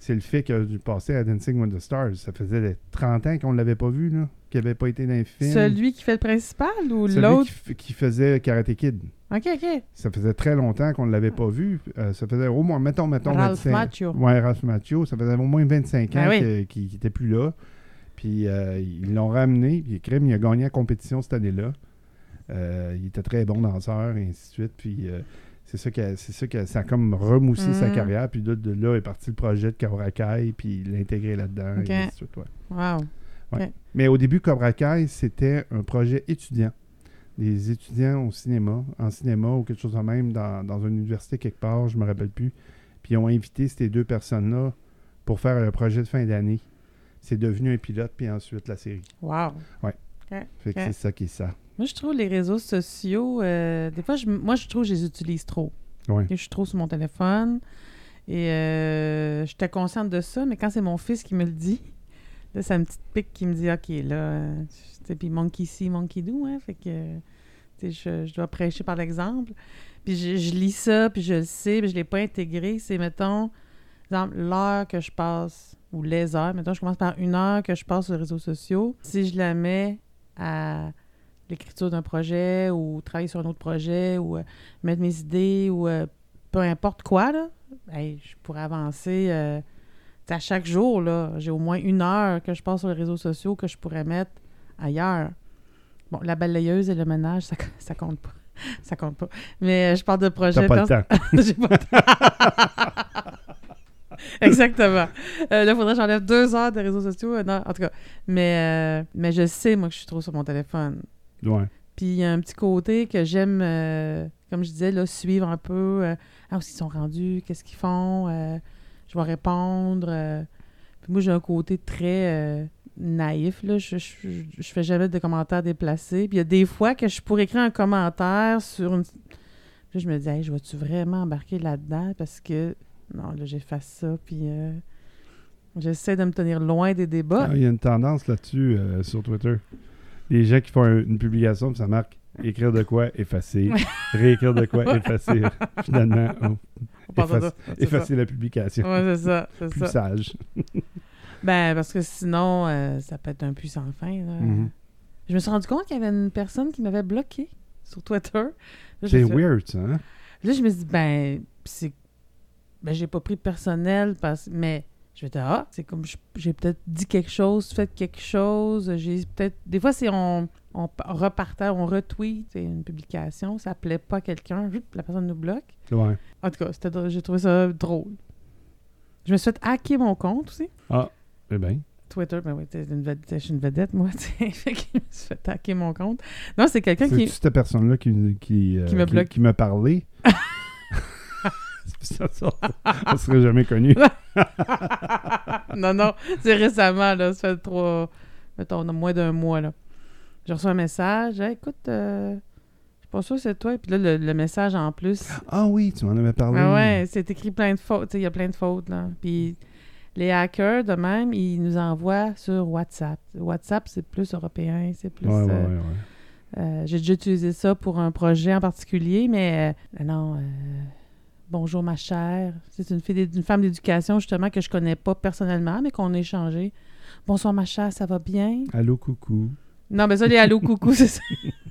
C'est le fait qu'il a dû passer à Dancing with the Stars. Ça faisait 30 ans qu'on ne l'avait pas vu, là, qu'il n'avait pas été dans un film. Celui qui fait le principal ou l'autre? qui, qui faisait Karate Kid. OK, OK. Ça faisait très longtemps qu'on ne l'avait pas vu. Euh, ça faisait au moins, mettons, mettons, Ralph 25 Macchio. Ouais, Ralph Macchio. Ça faisait au moins 25 ans Ah oui. que- qu'il n'était plus là. Puis euh, ils l'ont ramené. Puis Crème, il a gagné la compétition cette année-là. Euh, il était très bon danseur et ainsi de suite. Puis c'est ça que c'est ça que ça a comme remoussé sa Mhm. carrière. Puis de, de là est parti le projet de Cobra Kai. Puis il l'a intégré là-dedans. Et ainsi de suite, ouais. Wow. Mais au début, Cobra Kai, c'était un projet étudiant. des étudiants au cinéma, en cinéma ou quelque chose de même, dans, dans une université quelque part, je me rappelle plus. Puis ils ont invité ces deux personnes-là pour faire un projet de fin d'année. C'est devenu un pilote, puis ensuite la série. Wow. Fait que c'est ça qui est ça. Moi, je trouve les réseaux sociaux, euh, des fois, je, moi, je trouve que je les utilise trop. Ouais. Je suis trop sur mon téléphone. Et euh, j'étais consciente de ça, mais quand c'est mon fils qui me le dit, là, c'est une petite pique qui me dit OK, là, puis monkey see, monkey do, hein. Fait que, je, je dois prêcher par l'exemple. Puis je, lis ça, puis je le sais, puis je ne l'ai pas intégré. C'est, mettons, exemple, l'heure que je passe, ou les heures, mettons, je commence par une heure que je passe sur les réseaux sociaux. Si je la mets à l'écriture d'un projet ou travailler sur un autre projet ou euh, mettre mes idées ou euh, peu importe quoi, là, je pourrais avancer euh, à chaque jour. là, J'ai au moins une heure que je passe sur les réseaux sociaux que je pourrais mettre ailleurs. Bon, la balayeuse et le ménage, ça, ça compte pas. Ça compte pas. Mais euh, je parle de projet. Le. J'ai pas le temps. Exactement. Euh, là, il faudrait que j'enlève deux heures de réseaux sociaux. Euh, non, en tout cas. Mais, euh, mais je sais, moi, que je suis trop sur mon téléphone. Ouais. Puis il y a un petit côté que j'aime, comme je disais, là, suivre un peu. ah, où ils sont rendus, qu'est-ce qu'ils font. Je vais répondre. euh. Puis moi, j'ai un côté très euh, naïf. Là. Je, je, fais jamais de commentaires déplacés. Puis il y a des fois que je pourrais écrire un commentaire sur une. Puis là, je me dis, hey, je vais-tu vraiment embarquer là-dedans? Parce que, non, là, j'efface ça. Puis euh, j'essaie de me tenir loin des débats. Ah, Il y a une tendance là-dessus sur Twitter. Les gens qui font un- une publication, ça marque écrire de quoi, effacer. Réécrire de quoi, effacer. Finalement, oh, efface- effacer la publication. Ouais, c'est ça. C'est Plus ça. sage. Ben, parce que sinon, euh, ça peut être un puits sans fin. là. Mhm. Je me suis rendu compte qu'il y avait une personne qui m'avait bloqué sur Twitter. C'est weird, ça. Hein? Là, je me suis dit, ben, c'est. Ben, j'ai pas pris personnel, parce... mais je vais dire, ah, c'est comme j'ai peut-être dit quelque chose, fait quelque chose. J'ai peut-être. Des fois, c'est on, on repartage, on retweet une publication, ça plaît pas à quelqu'un, juste la personne nous bloque. Ouais. En tout cas, j'ai trouvé ça drôle. Je me suis fait hacker mon compte aussi. Ah, eh bien. Twitter, ben oui, t'es une vedette, je suis une vedette, moi, tu sais. Fait que je me suis fait hacker mon compte. Non, c'est quelqu'un C'est qui. cette personne-là qui, qui, euh, Qui me qui m'a parlé? ça, ça, on serait jamais connu. non, non, c'est récemment, là. Ça fait trois. Mettons, on a moins d'un mois, là. J'ai reçu un message. Hey, écoute, euh, pas que c'est toi. Puis là, le, le message en plus. Ah oui, tu m'en avais parlé. Ah ouais, c'est écrit plein de fautes. Il y a plein de fautes, là. Puis les hackers, de même, ils nous envoient sur WhatsApp. WhatsApp, c'est plus européen, c'est plus. Ouais, ouais, euh, ouais, ouais. Euh, J'ai déjà utilisé ça pour un projet en particulier, mais euh, non. bonjour ma chère. C'est une, fille une femme d'éducation justement que je connais pas personnellement, mais qu'on a échangé. Bonsoir ma chère, ça va bien? Allô, coucou. Non, mais ça, les allô coucou, c'est ça.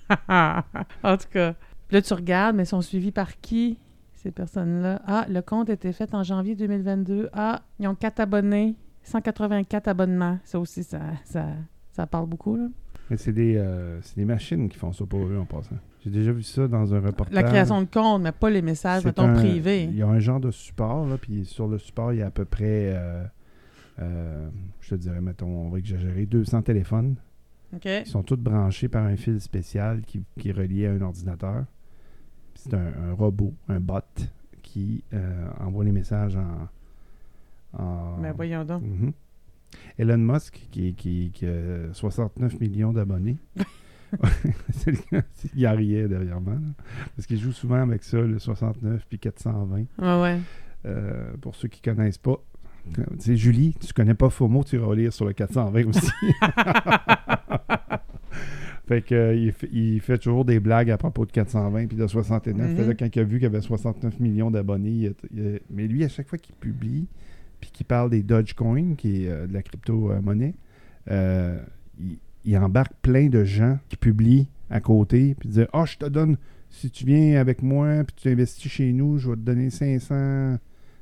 en tout cas. Là, tu regardes, mais ils sont suivis par qui, ces personnes-là? Ah, le compte a été fait en janvier 2022. Ah, ils ont quatre abonnés. 184 abonnements. Ça aussi, ça, ça, ça parle beaucoup, là. Mais c'est des, euh, c'est des machines qui font ça pour eux en passant. J'ai déjà vu ça dans un reportage. La création de compte, mais pas les messages, mettons, un- privés. Il y a un genre de support, là, puis sur le support, il y a à peu près, euh, euh, je te dirais, mettons, on va exagérer, 200 téléphones. Ils sont tous branchés par un fil spécial qui, qui est relié à un ordinateur. C'est un, un robot, un bot, qui euh, envoie les messages en... en- Mais voyons donc. Mhm. Elon Musk, qui, qui, qui a 69 millions d'abonnés. Il y a rien derrière moi. là. Parce qu'il joue souvent avec ça, le 69 puis 420. Ouais, ouais. Euh, pour ceux qui connaissent pas. Tu Julie, tu connais pas FOMO, tu iras lire sur le 420 aussi. fait que, euh, il, fait, il fait toujours des blagues à propos de 420 puis de 69. Fait Mhm. là, quand il a vu qu'il y avait 69 millions d'abonnés, mais lui, à chaque fois qu'il publie puis qu'il parle des Dogecoin, qui est euh, de la crypto-monnaie, euh, il, il embarque plein de gens qui publient à côté puis disent Ah, je te donne, si tu viens avec moi puis tu investis chez nous, je vais te donner 500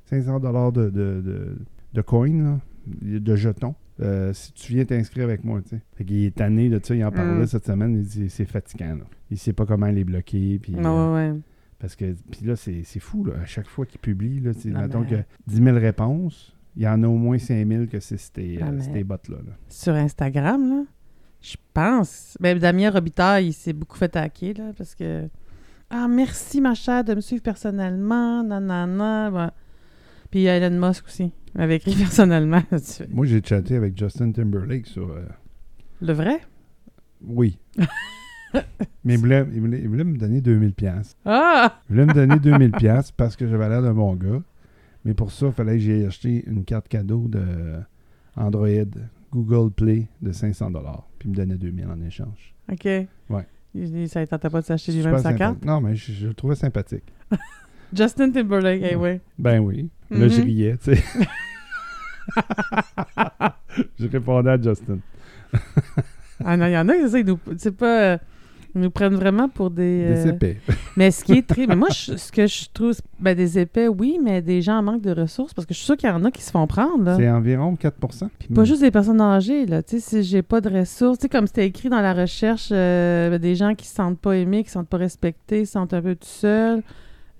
500 dollars de, de, de, de coins, là, de jetons. euh, si tu viens t'inscrire avec moi, tu sais. Fait qu'il est tanné de ça, il en parlait Mm. cette semaine, il dit c'est fatigant, là. Il sait pas comment les bloquer, puis... Euh, ouais, parce que, puis là, c'est fou, là, à chaque fois qu'il publie, là, Non, mettons mais- que 10 000 réponses, il y en a au moins 5 000 que c'est ces, Ah, euh, bots-là. là. Sur Instagram, là, Je pense. Ben, Damien Robitaille, il s'est beaucoup fait hacker, là, parce que. Ah, merci, ma chère, de me suivre personnellement. Nanana. Ben. Puis Elon Musk aussi. M'avait écrit personnellement. Moi, j'ai chatté avec Justin Timberlake sur. euh, Le vrai? Oui. Mais il voulait, il, voulait, il voulait me donner 2000$. pièces. Ah! Il voulait me donner 2000$ piastres parce que j'avais l'air d'un bon gars. Mais pour ça, il fallait que j'aille acheter une carte cadeau de Android Google Play de 500$. Puis il me donnait 2000$ en échange. OK. Ouais. Il- Ça ne tentait pas de s'acheter lui-même Super sa carte? Non, mais je, je le trouvais sympathique. Justin Timberlake, eh Ouais. oui. Ben oui. Là, je Mhm. riais, tu sais. je répondais à Justin. Ah non, il y en a qui nous, c'est pas, euh, ils nous prennent vraiment pour des... Des euh, épais. Mais ce qui est très... mais moi, je- ce que je trouve... Ben, des épais, oui, mais des gens en manque de ressources, parce que je suis sûre qu'il y en a qui se font prendre. C'est environ 4%. Puis pas juste des personnes âgées, là. Tu sais, si j'ai pas de ressources, tu sais, comme c'était écrit dans la recherche, euh, ben, des gens qui se sentent pas aimés, qui se sentent pas respectés, se sentent un peu tout seuls.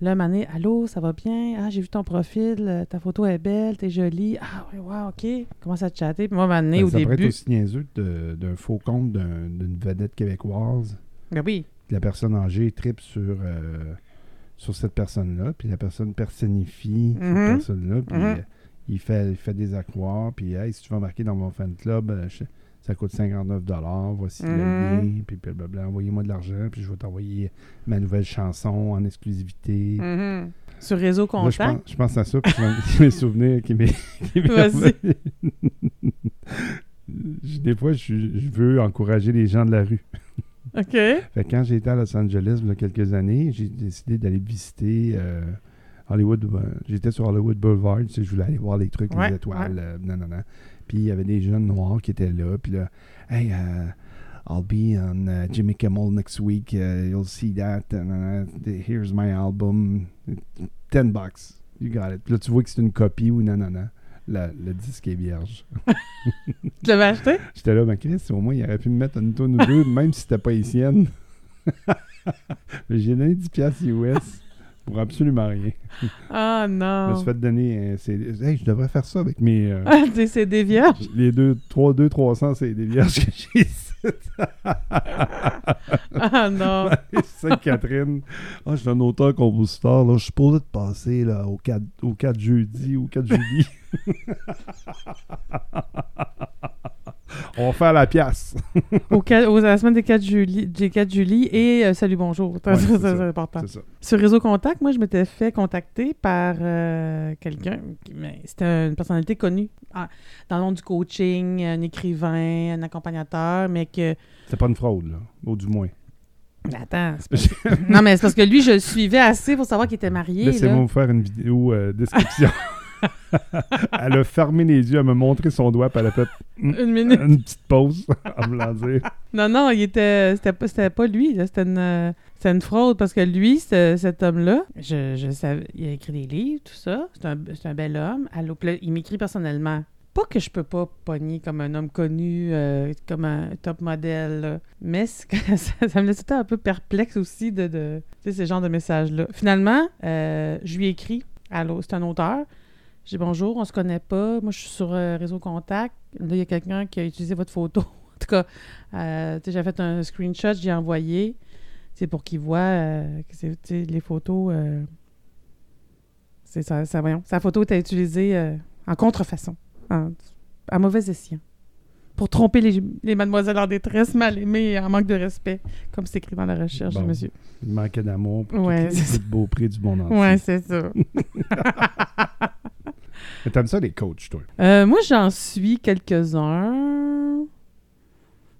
Là, mané, allô, ça va bien? Ah, j'ai vu ton profil, euh, ta photo est belle, t'es jolie. Ah, oui, wow, OK. Commence à te chatter. Puis moi, mané, Ben, au ça pourrait être début... aussi niaiseux d'un faux compte d'un- d'une vedette québécoise. Ben oui. La personne âgée tripe sur, euh, sur cette personne-là, puis la personne personnifie cette personne-là, puis Mhm. euh, il, fait, il fait des accroires, puis hey, si tu veux embarquer dans mon fan club, je- ça coûte 59 voici le Mhm. lien, puis blablabla, envoyez-moi de l'argent, puis je vais t'envoyer ma nouvelle chanson en exclusivité. Mhm. Sur Réseau Là, je, Contact? pense, je pense à ça, puis je- mes souvenirs qui m'est Vas-y. Des fois, je, je veux encourager les gens de la rue. OK. Fait que quand j'étais à Los Angeles il y a quelques années, j'ai décidé d'aller visiter euh, Hollywood. euh, J'étais sur Hollywood Boulevard, tu sais, je voulais aller voir les trucs, Ouais, les étoiles, euh, non, non, non. Puis il y avait des jeunes noirs qui étaient là, puis là, hey, euh, I'll be on uh, Jimmy Kimmel next week, uh, you'll see that, and, uh, here's my album, 10 bucks, you got it. Puis là, tu vois que c'est une copie ou non, non, non. La- le disque est vierge. Tu l'avais acheté? J'étais là, mais Chris, au moins, il aurait pu me mettre une tonne ou deux, même si c'était pas mais j'ai donné 10 piastres US pour absolument rien. Ah Je me non. suis fait donner un CD. Hey, je devrais faire ça avec mes... euh, Ah, des CD vierges? les deux, 3, 2, 300 CD vierges que j'ai ici. Ah non. Sainte-Catherine. Ah, je suis un auteur-compositeur. Là. Je suis supposé de passer là, au, 4, au 4 jeudi, au 4 jeudi. On va faire la pièce. Au aux- à la semaine des 4 juillet, des 4 juillet et euh, salut, bonjour. Ouais, c'est important. Ça. Sur Réseau Contact, moi, je m'étais fait contacter par euh, quelqu'un. C'était une personnalité connue ah, dans le monde du coaching, un écrivain, un accompagnateur, mais que. C'est pas une fraude, là. Ou du moins. Mais Attends, pas- non, mais c'est parce que lui, je le suivais assez pour savoir qu'il était marié. Laissez-moi vous faire une vidéo euh, description. Elle a fermé les yeux, elle m'a montré son doigt, puis elle a fait Une minute. une petite pause, à me l'en dire. Non, non, il était. C'était pas, c'était pas lui, là. C'était une, c'était une fraude parce que lui, ce- cet homme-là, je, je savais. Il a écrit des livres, tout ça. C'est un, c'est un bel homme. Allô, il m'écrit personnellement. Pas que je peux pas pogner comme un homme connu, euh, comme un top modèle, là. mais que ça, ça me laisse tout un peu perplexe aussi de, de ces genres de messages-là. Finalement, euh, je lui ai écrit. Allô, c'est un auteur. J'ai dit bonjour, on se connaît pas. Moi, je suis sur euh, Réseau Contact. Là, il y a quelqu'un qui a utilisé votre photo. En tout cas, euh, j'ai fait un screenshot, j'ai envoyé. C'est pour qu'il voit euh, que les photos. euh, c'est ça, ça, voyons. Sa photo était utilisée euh, en contrefaçon, en- à mauvais escient. Pour tromper les, les mademoiselles en détresse, mal aimées et en manque de respect, comme c'est écrit dans la recherche Bon. monsieur. Il manquait d'amour pour Ouais, tout, tout beau prix du monde entier. Ouais, c'est ça. Mais T'aimes ça les coachs, toi? Euh, moi, j'en suis quelques-uns.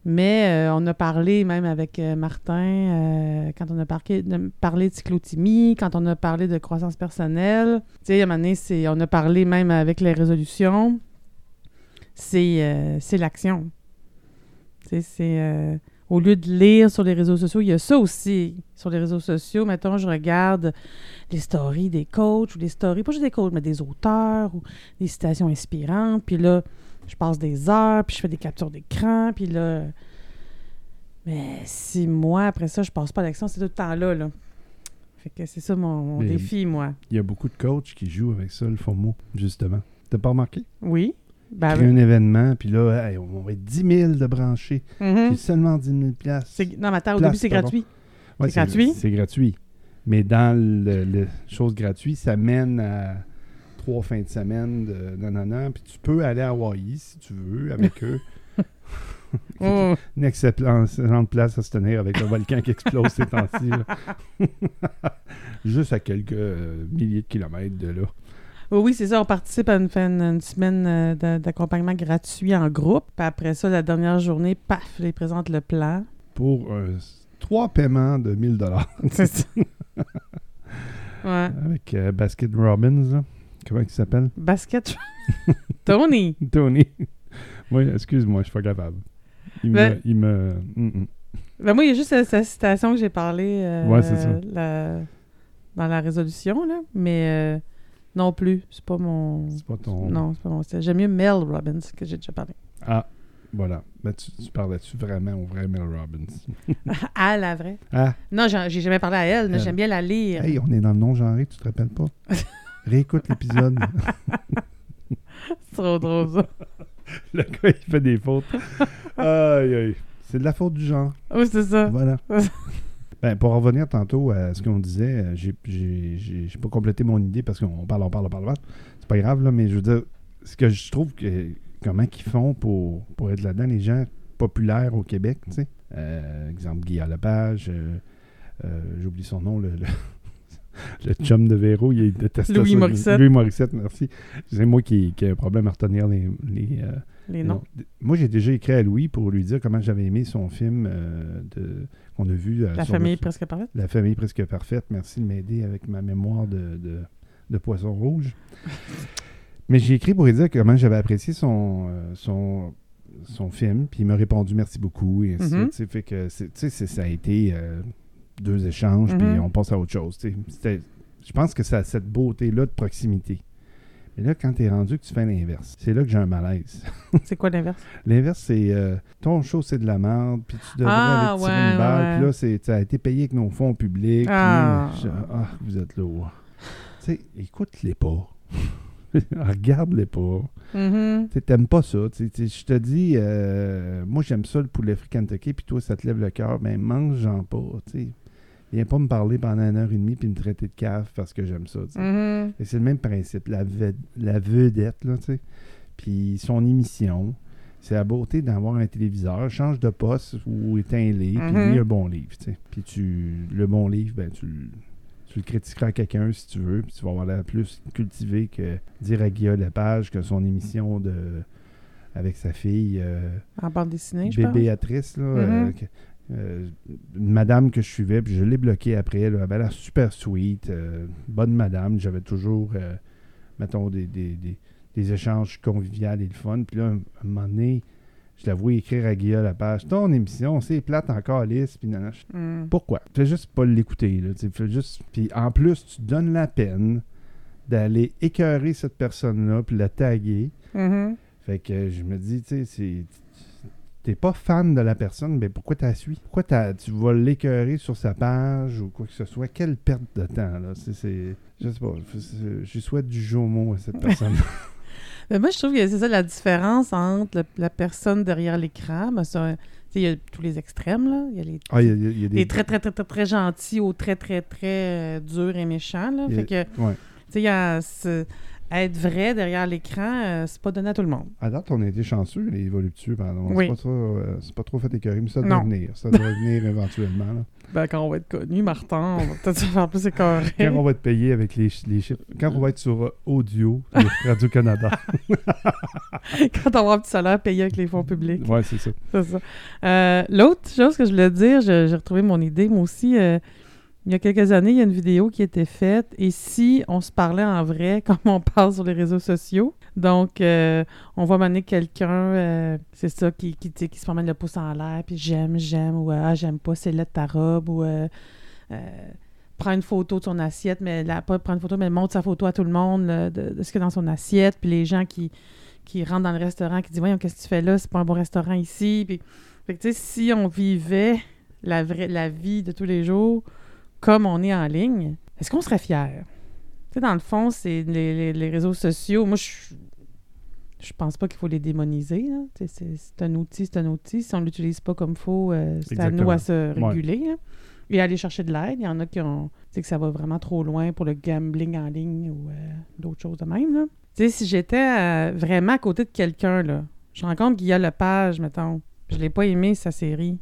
Mais euh, on a parlé même avec euh, Martin quand on a de- parlé de cyclotimie, quand on a parlé de croissance personnelle. Tu sais, à un moment on a parlé même avec les résolutions. C'est c'est l'action. Tu sais, c'est... au lieu de lire sur les réseaux sociaux, il y a ça aussi sur les réseaux sociaux. Mettons, je regarde les stories des coachs ou les stories, pas juste des coachs, mais des auteurs ou des citations inspirantes. Puis là, je passe des heures, puis je fais des captures d'écran, puis là... Mais si moi, après ça, je passe pas à l'action, c'est tout le temps là, là. Fait que c'est ça mon, mon défi, moi. Il y a beaucoup de coachs qui jouent avec ça, le faux mot, justement. T'as pas remarqué? Oui. Ben crée oui. un événement, puis là, hey, on va être 10 000 de branchés. J'ai seulement 10 000 places. Non, mais attends, au début, c'est gratuit. Ouais, c'est gratuit? C'est gratuit. Mais dans le, le chose gratuite, ça mène à trois fins de semaine de nanana. Puis tu peux aller à Hawaï si tu veux avec eux. Oh. Une excellente place à se tenir avec le volcan qui explose ces temps-ci. Juste à quelques euh, milliers de kilomètres de là. Oui, oui, c'est ça. On participe à une, fin- une semaine euh, d'a- d'accompagnement gratuit en groupe. Puis après ça, la dernière journée, paf, ils présentent le plan. Pour euh, trois paiements de 1000 dollars C'est ça. ouais. avec euh, Basket Robbins. là. Comment il s'appelle? Basket. Tony. Tony. oui, excuse-moi, je suis pas capable. Il Ben- me. Il me mm, mm. Ben moi, il y a juste cette, cette citation que j'ai parlé euh, Ouais, c'est ça. la- dans la résolution, là. Mais euh, non plus. C'est pas mon. C'est pas ton. Non, c'est pas mon style. J'aime mieux Mel Robbins que j'ai déjà parlé. Ah, voilà. Ben, tu, tu parlais-tu vraiment au vrai Mel Robbins? à la vraie. Ah, Non, j'ai jamais parlé à elle, mais j'aime bien la lire. hey, on est dans le non-genré, tu te rappelles pas? Réécoute l'épisode. C'est trop drôle, ça. le gars, il fait des fautes. Aïe, aïe. C'est de la faute du genre. Oui, c'est ça. Voilà. Ben, pour revenir tantôt à ce qu'on disait, euh, j'ai- pas complété mon idée parce qu'on parle, on parle, on parle. C'est pas grave, là, mais je veux dire, ce que je trouve que comment qu'ils font pour, pour être là-dedans, les gens populaires au Québec, tu sais. Euh, exemple, Guy Lepage, euh, j'oublie son nom, le, le chum de Véro, il déteste Louis ça. Morissette. Louis Morissette, merci. C'est moi qui, qui ai un problème à retenir les... les, euh, Les noms. non. Moi, j'ai déjà écrit à Louis pour lui dire comment j'avais aimé son film euh, de, qu'on a vu. euh, La famille le- presque parfaite. La famille presque parfaite. Merci de m'aider avec ma mémoire de, de, de poisson rouge. Mais j'ai écrit pour lui dire comment j'avais apprécié son, euh, son, son film. Puis il m'a répondu merci beaucoup. Et ainsi Mhm. sais, fait que tu sais, ça a été euh, deux échanges. Mhm. Puis on passe à autre chose. tu Je pense que ça a cette beauté-là de proximité. Mais là, quand tu es rendu que tu fais l'inverse, c'est là que j'ai un malaise. C'est quoi l'inverse? L'inverse, c'est euh, ton show, c'est de la merde, puis tu devrais Ah, aller tirer ouais, une balle, ouais. puis là, c'est, ça a été payé avec nos fonds publics. Ah. puis ah, vous êtes lourd. tu sais, écoute-les pas. Regarde-les pas. Mhm. Tu sais, t'aimes pas ça. Tu tu Je te dis, euh, moi, j'aime ça, le poulet frit Kentucky, puis toi, ça te lève le cœur. Ben, mange-en pas. Tu sais. Viens pas me parler pendant une heure et demie, puis me traiter de cave parce que j'aime ça. Mhm. Et c'est le même principe, la, ved- la vedette, là, tu sais. Puis son émission, c'est la beauté d'avoir un téléviseur, change de poste ou éteins-les, puis Mhm. lis un bon livre, tu sais. Puis tu, le bon livre, ben tu, le- tu le critiqueras à quelqu'un si tu veux, puis tu vas avoir l'air plus cultivé que dire à Guillaume Lepage que son émission de avec sa fille euh, En bande dessinée, je pense. Béatrice, là, euh, Mhm. que- euh, une madame que je suivais, puis je l'ai bloquée après. Là, elle avait l'air super sweet, euh, bonne madame. J'avais toujours, euh, mettons, des, des, des- des échanges conviviaux et le fun. Puis là, un, un moment donné, je la vois écrire à Guillaume la page Ton émission, c'est plate encore lisse. Puis nanana. Je- Mhm. Pourquoi? Fais juste pas l'écouter. Fais juste... Puis en plus, tu donnes la peine d'aller écœurer cette personne-là, puis la taguer. Mhm. Fait que je me dis, tu sais, c'est. T'es pas fan de la personne, mais pourquoi t'as suis? Pourquoi t'as- tu vas l'écœurer sur sa page ou quoi que ce soit? Quelle perte de temps, là? C'est, c'est- je sais pas. Je souhaite du jomo à cette personne. Mais moi, je trouve que c'est ça la différence entre le- la personne derrière l'écran. Ben, ça, tu sais, il y a tous les extrêmes, là. Il y a les, ah, il y, a- il y a des. des très, très, très, très, très gentils aux très, très, très euh, durs et méchants, là. Il y a- Fait que, Ouais. tu sais, il y a ce- être vrai derrière l'écran, euh, c'est pas donné à tout le monde. À date, on a été chanceux, les voluptueux, pardon. Oui. C'est, pas trop, euh, c'est pas trop fait écœurer, mais ça doit Non. venir. Ça doit venir éventuellement. là. Ben, quand on va être connu, Martin, on va peut-être se faire plus écœurer. Quand on va te payer avec les, les chiffres. Quand on va être sur euh, audio de Radio-Canada. quand on va avoir un petit salaire payé avec les fonds publics. ouais, c'est ça. C'est ça. Euh, L'autre chose que je voulais dire, j'ai retrouvé mon idée, moi aussi. Il y a quelques années, il y a une vidéo qui était faite. Et si on se parlait en vrai, comme on parle sur les réseaux sociaux, donc euh, on va mener quelqu'un, euh, c'est ça, qui, qui, qui se promène le pouce en l'air, puis j'aime, j'aime, ou ah, j'aime pas, c'est là de ta robe, ou euh, euh, prend une photo de son assiette, mais la, pas prendre une photo, mais montre sa photo à tout le monde là, de, de ce qu'il y a dans son assiette, puis les gens qui, qui rentrent dans le restaurant, qui disent Voyons, qu'est-ce que tu fais là, c'est pas un bon restaurant ici. Puis, fait que, tu sais, si on vivait la, vraie, la vie de tous les jours comme on est en ligne, est-ce qu'on serait fier? Tu sais, dans le fond, c'est les, les- les réseaux sociaux. Moi, je je pense pas qu'il faut les démoniser. C'est un outil, c'est un outil. Si on l'utilise pas comme il faut, euh, c'est à nous à se Ouais. réguler. Et aller chercher de l'aide. Il y en a qui ont. Tu sais que ça va vraiment trop loin pour le gambling en ligne ou euh, d'autres choses de même. là. Tu sais, si j'étais euh, vraiment à côté de quelqu'un, là, je rencontre Guillaume Lepage, mettons. Je l'ai pas aimé, sa série.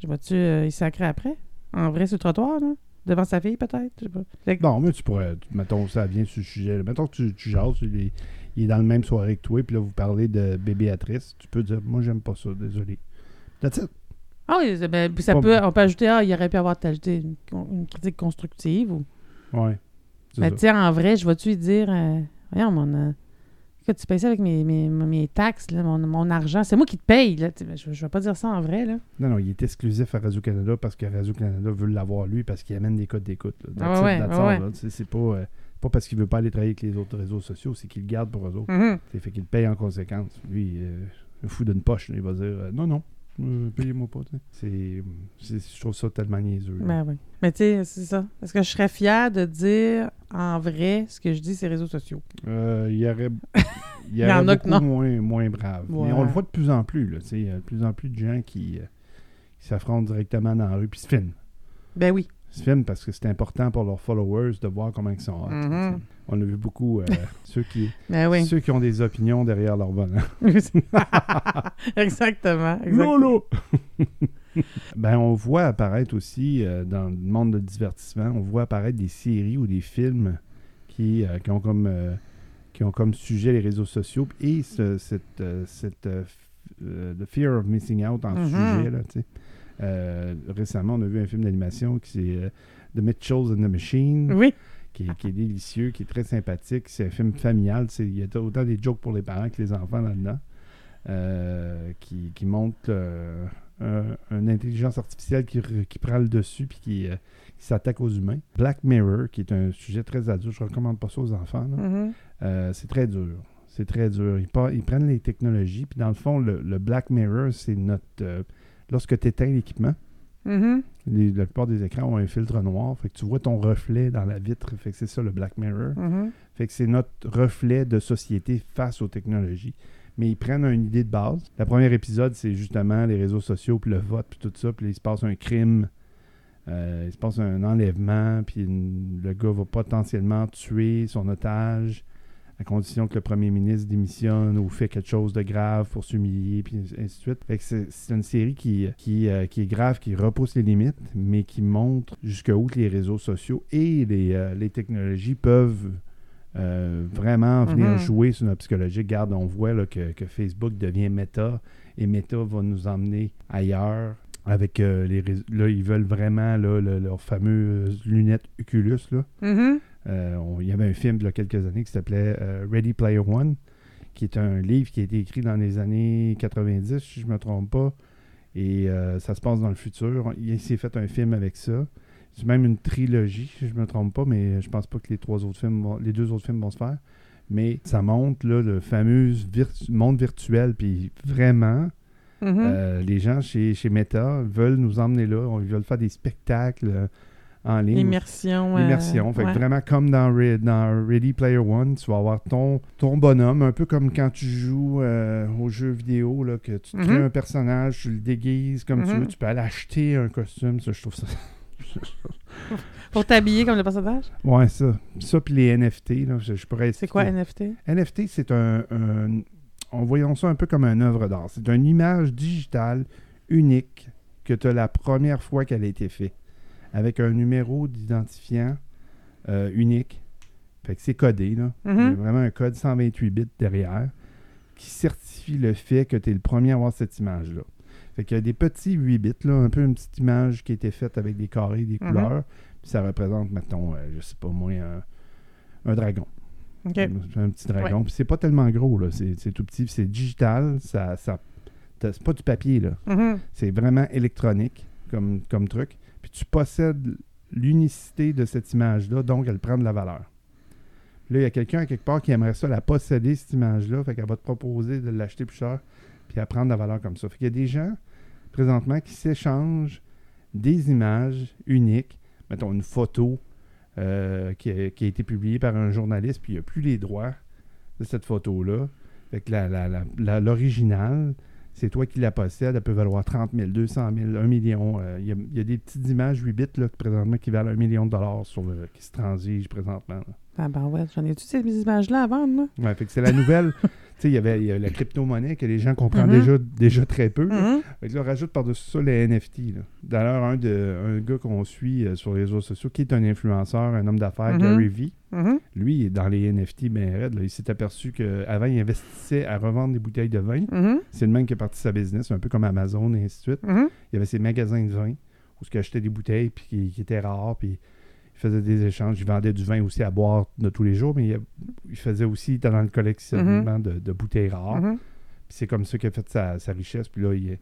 Je vois-tu euh, il sacré après? En vrai, sur le trottoir, là? Devant sa fille, peut-être? Je sais pas. Fait que- Non, mais tu pourrais. Mettons, ça vient sur le sujet. là. Mettons que tu, tu jases, il est, il est dans le même soirée que toi, puis là, vous parlez de Bébéatrice. Tu peux dire, moi, j'aime pas ça, désolé. That's it. Ah oui, c'est- ben, puis ça Pas- peut, on peut ajouter, ah, il aurait pu avoir ajouté une, con- une critique constructive. Ou... Ouais. C'est Ben, ça. tu sais, en vrai, je vais-tu lui dire, euh, voyons, mon. euh, écoute, tu payes ça avec mes, mes, mes taxes, là, mon, mon argent. C'est moi qui te paye. Là. Je, je vais pas dire ça en vrai. Là. Non, non, il est exclusif à Radio-Canada parce que Radio-Canada veut l'avoir lui parce qu'il amène des codes d'écoute. Ah ouais, ouais, là. C'est pas, euh, pas parce qu'il veut pas aller travailler avec les autres réseaux sociaux, c'est qu'il le garde pour eux autres. Mhm. C'est fait qu'il le paye en conséquence. Lui, euh, fou d'une poche, là, il va dire euh, non, non, euh, payez-moi pas. tu sais. C'est, c'est- je trouve ça tellement niaiseux. Ben oui. Mais tu sais, c'est ça. Parce que je serais fière de dire en vrai ce que je dis sur les réseaux sociaux. Euh, il y aurait, il y y en aurait a que beaucoup non. moins, moins brave. Ouais. Mais on le voit de plus en plus. là, tu sais, Il y a de plus en plus de gens qui, euh, qui s'affrontent directement dans la rue puis se filment. Ben oui. Se filment parce que c'est important pour leurs followers de voir comment ils sont. hot, Mhm. sais. On a vu beaucoup euh, ceux, qui, Ben oui. ceux qui ont des opinions derrière leur volant. exactement. exactement. Lolo! ben, on voit apparaître aussi euh, dans le monde de divertissement, on voit apparaître des séries ou des films qui, euh, qui ont comme qui ont comme sujet les réseaux sociaux et ce- cette, cette the fear of missing out en Mhm. sujet là. Euh, récemment, on a vu un film d'animation qui c'est euh, The Mitchells and the Machine, Oui. qui, est- qui est délicieux, qui est très sympathique. C'est un film familial. Il y a autant des jokes pour les parents que les enfants là-dedans. euh, qui, qui montre euh, un- une intelligence artificielle qui, qui prend le dessus puis qui, qui s'attaque aux humains. Black Mirror, qui est un sujet très adulte, je ne recommande pas ça aux enfants. Mhm. Euh, c'est très dur. C'est très dur. Ils, prennent les technologies, puis dans le fond, le, le Black Mirror, c'est notre. Lorsque tu éteins l'équipement, Mhm. les- la plupart des écrans ont un filtre noir, fait que tu vois ton reflet dans la vitre, fait que c'est ça le Black Mirror. Mhm. Fait que c'est notre reflet de société face aux technologies. Mais ils prennent une idée de base. Le premier épisode, c'est justement les réseaux sociaux, puis le vote, puis tout ça. Puis il se passe un crime, euh, il se passe un enlèvement, puis le gars va potentiellement tuer son otage à condition que le premier ministre démissionne ou fait quelque chose de grave pour s'humilier, puis ainsi de suite. C'est une série qui, qui, euh, qui est grave, qui repousse les limites, mais qui montre jusqu'où les réseaux sociaux et les, euh, les technologies peuvent euh, vraiment venir Mhm. jouer sur notre psychologie. Regarde, on voit là, que, que Facebook devient méta et méta va nous emmener ailleurs avec les. Là, ils veulent vraiment là, le- leurs fameuses lunettes Oculus. Là. Mhm. Euh, on- il y avait un film il y a quelques années qui s'appelait euh, Ready Player One, qui est un livre qui a été écrit dans les années 90, si je ne me trompe pas. Et euh, ça se passe dans le futur. Il s'est fait un film avec ça. C'est même une trilogie, si je ne me trompe pas, mais je pense pas que les trois autres films, vont- les deux autres films vont se faire. Mais ça montre là, le fameux virtu- monde virtuel. Puis vraiment, Mhm. euh, les gens chez, chez Meta veulent nous emmener là. Ils veulent faire des spectacles euh, en ligne. Immersion. euh, Immersion. Fait que vraiment comme dans, Re- dans Ready Player One, tu vas avoir ton, ton bonhomme, un peu comme quand tu joues euh, aux jeux vidéo, là, que tu te crées Mhm. un personnage, tu le déguises comme tu Mhm. veux, tu peux aller acheter un costume, ça je trouve ça. Pour t'habiller comme le personnage? ouais, ça. Ça puis les NFT, là, je, je pourrais C'est quoi. NFT? NFT, c'est un, un- On voyons ça un peu comme une œuvre d'art. C'est une image digitale unique que tu as la première fois qu'elle a été faite. Avec un numéro d'identifiant euh, unique. Fait que c'est codé, là. Mhm. Il y a vraiment un code 128 bits derrière qui certifie le fait que tu es le premier à avoir cette image-là. Fait qu'il y a des petits 8 bits, là, un peu une petite image qui a été faite avec des carrés, des Mhm. couleurs. Puis ça représente, mettons, euh, je sais pas moi, un, un dragon. Un petit dragon. Puis c'est pas tellement gros, là. C'est tout petit. C'est digital. Ça, ça, c'est pas du papier, là. Mhm. C'est vraiment électronique comme, comme truc. Tu possèdes l'unicité de cette image-là, donc elle prend de la valeur. Là, il y a quelqu'un à quelque part qui aimerait ça la posséder, cette image-là. Fait qu'elle va te proposer de l'acheter plus cher, puis elle prend de la valeur comme ça. Fait qu'il y a des gens, présentement, qui s'échangent des images uniques. Mettons une photo euh, qui, a, été publiée par un journaliste, puis il n'y a plus les droits de cette photo-là. Fait que l'original, c'est toi qui la possèdes. Elle peut valoir 30 000, 200 000, 1 million. Euh, Il y, a, il y a des petites images 8 bits là, présentement qui valent 1 million de dollars sur le, qui se transigent présentement. là. Ah ben ouais, j'en ai-tu ces images-là à vendre, là? Ouais, fait que c'est la nouvelle. tu sais, il y avait il y a la crypto-monnaie que les gens comprennent Mhm. déjà, déjà très peu. Fait que là, rajoute par-dessus ça les NFT. D'ailleurs, un, de, un gars qu'on suit euh, sur les réseaux sociaux, qui est un influenceur, un homme d'affaires, Mhm. Gary Vee, Mhm. lui, il est dans les NFT ben raide. Il s'est aperçu qu'avant, il investissait à revendre des bouteilles de vin. C'est le même qui a parti sa business, un peu comme Amazon et ainsi de suite. Il y avait ses magasins de vin où il achetait des bouteilles puis qui, qui étaient rares. Puis faisait des échanges. Il vendait du vin aussi à boire de tous les jours, mais il, il faisait aussi, il était dans le collectionnement de, de bouteilles rares. Mhm. Puis c'est comme ça qu'il a fait sa, sa richesse. Puis là, il,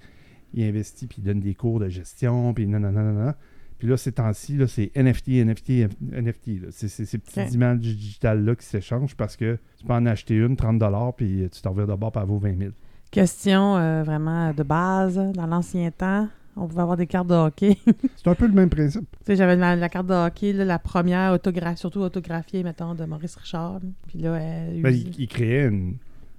il investit, puis il donne des cours de gestion, puis non. Puis là, ces temps-ci, c'est NFT, NFT, NFT. C'est ces petites Ok. images digitales-là qui s'échangent parce que tu peux en acheter une, 30 puis tu t'en reviens de bord, puis elle vaut 20 000. Question euh, vraiment de base. Dans l'ancien temps, on pouvait avoir des cartes de hockey. tu C'est un peu le même principe. sais, j'avais la, la carte de hockey, là, la première surtout autographiée, mettons, de Maurice Richard. Puis là, elle Ben, il, il créait une,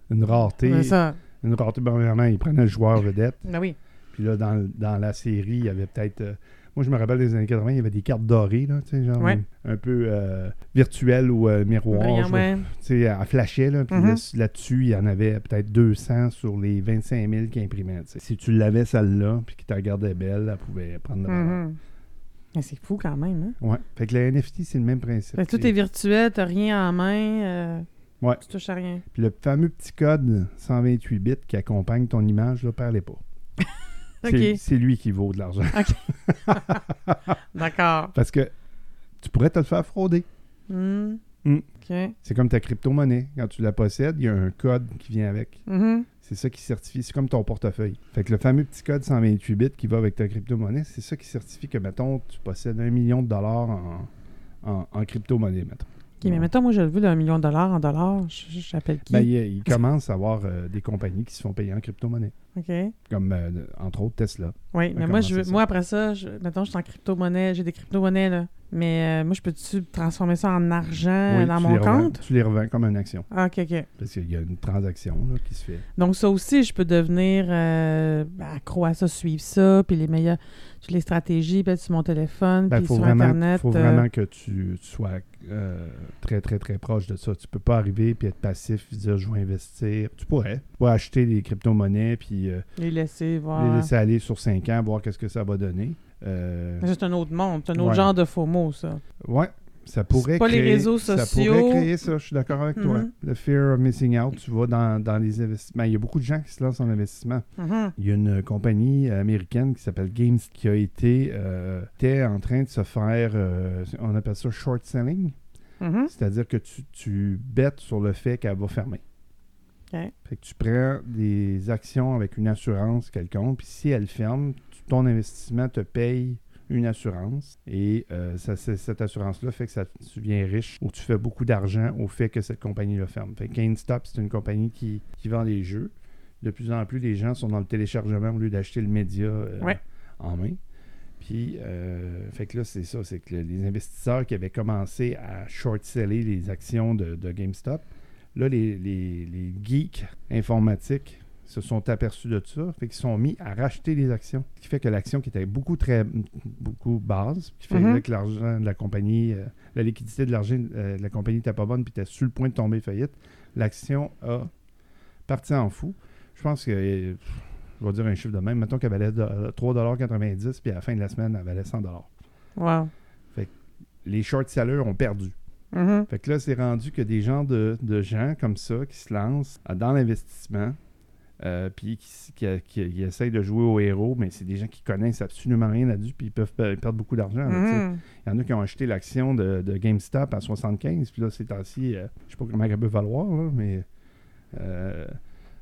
une rareté. Ça. Une rareté, ben, vraiment, il prenait le joueur vedette. Ben oui. Puis là, dans, dans la série, il y avait peut-être. euh, moi, je me rappelle des années 80, il y avait des cartes dorées, là, tu sais, genre Ouais. un peu euh, virtuelles ou euh, miroir. Ouais. Tu sais, elle flashait, là, puis Mhm. là, là-dessus, il y en avait peut-être 200 sur les 25 000 qui imprimaient. Si tu l'avais, celle-là, puis qui te regardait belle, elle pouvait prendre de la. Mhm. Mais c'est fou quand même. Hein? Ouais. Fait que le NFT, c'est le même principe. Fait que tout est virtuel, t'as rien en main, euh, Ouais. tu touches à rien. Puis le fameux petit code 128 bits qui accompagne ton image, là, perlez pas. C'est- lui qui vaut de l'argent. D'accord. Parce que tu pourrais te le faire frauder. Hmm. Hmm. C'est comme ta crypto-monnaie. Quand tu la possèdes, il y a un code qui vient avec. Mhm. C'est ça qui certifie. C'est comme ton portefeuille. Fait que le fameux petit code 128 bits qui va avec ta crypto-monnaie, c'est ça qui certifie que, mettons, tu possèdes un million de dollars en, en, en crypto-monnaie, mettons. OK, mais mettons, moi, je le veux d'un million de dollars en dollars. J'appelle qui? Ben, il, il commence à avoir euh, des compagnies qui se font payer en crypto-monnaie. OK. Comme, euh, entre autres, Tesla. Oui, mais moi, je veux, moi, après ça, je, mettons, je suis en crypto-monnaie, j'ai des crypto-monnaies, là. Mais euh, moi, je peux-tu transformer ça en argent Oui, dans mon revends- compte? Tu les revends comme une action. Ah, OK, OK. Parce qu'il y a une transaction là, qui se fait. Donc, ça aussi, je peux devenir euh, accro à ça, suivre ça, puis les meilleurs, toutes les stratégies, peut-être sur mon téléphone, Il puis faut sur vraiment, Internet. faut euh, vraiment que tu, tu sois très, très, très proche de ça. Tu peux pas arriver puis être passif et dire je vais investir. Tu pourrais. Tu pourrais acheter des crypto-monnaies puis euh, les laisser voir. les laisser aller sur 5 ans, voir qu'est-ce que ça va donner. Euh, ça, C'est un autre monde, c'est un autre Ouais. genre de faux mots, ça. ouais, ça pourrait pas les créer, réseaux Ça sociaux. pourrait créer ça, je suis d'accord avec toi. Mhm. Le fear of missing out, tu vas dans, dans les investissements. Il y a beaucoup de gens qui se lancent en investissement. Mhm. Il y a une compagnie américaine qui s'appelle Games qui a été euh, était en train de se faire, euh, on appelle ça short selling, Mhm. c'est-à-dire que tu, tu bêtes sur le fait qu'elle va fermer. OK. Fait que tu prends des actions avec une assurance quelconque, puis si elle ferme, ton investissement te paye une assurance et euh, ça, cette assurance-là fait que ça, tu viens riche ou tu fais beaucoup d'argent au fait que cette compagnie-là ferme. Fait GameStop, c'est une compagnie qui, qui vend des jeux. De plus en plus, les gens sont dans le téléchargement au lieu d'acheter le média euh, Ouais. en main. Puis, euh, fait que là, c'est ça, c'est que le- les investisseurs qui avaient commencé à short-seller les actions de, de GameStop, là, les, les- les geeks informatiques se sont aperçus de ça, fait qu'ils sont mis à racheter les actions. Ce qui fait que l'action qui était beaucoup très beaucoup basse, qui fait Mhm. que l'argent de la compagnie, euh, la liquidité de l'argent euh, de la compagnie n'était pas bonne, puis était sur le point de tomber faillite, l'action a parti en fou. Je pense que, euh, je vais dire un chiffre de même, mettons qu'elle valait de- 3,90$, puis à la fin de la semaine, elle valait 100$. Wow. Les short sellers ont perdu. Mhm. Fait que là, c'est rendu que des gens de, de gens comme ça qui se lancent euh, dans l'investissement, euh, puis qui, qui, qui- qui essayent de jouer au héros, mais c'est des gens qui connaissent absolument rien là-dessus, puis ils peuvent pe- perdre beaucoup d'argent. Mhm. Il y en a qui ont acheté l'action de, de GameStop à 75, puis là, ces temps-ci, euh, je sais pas comment elle peut valoir, là, mais euh,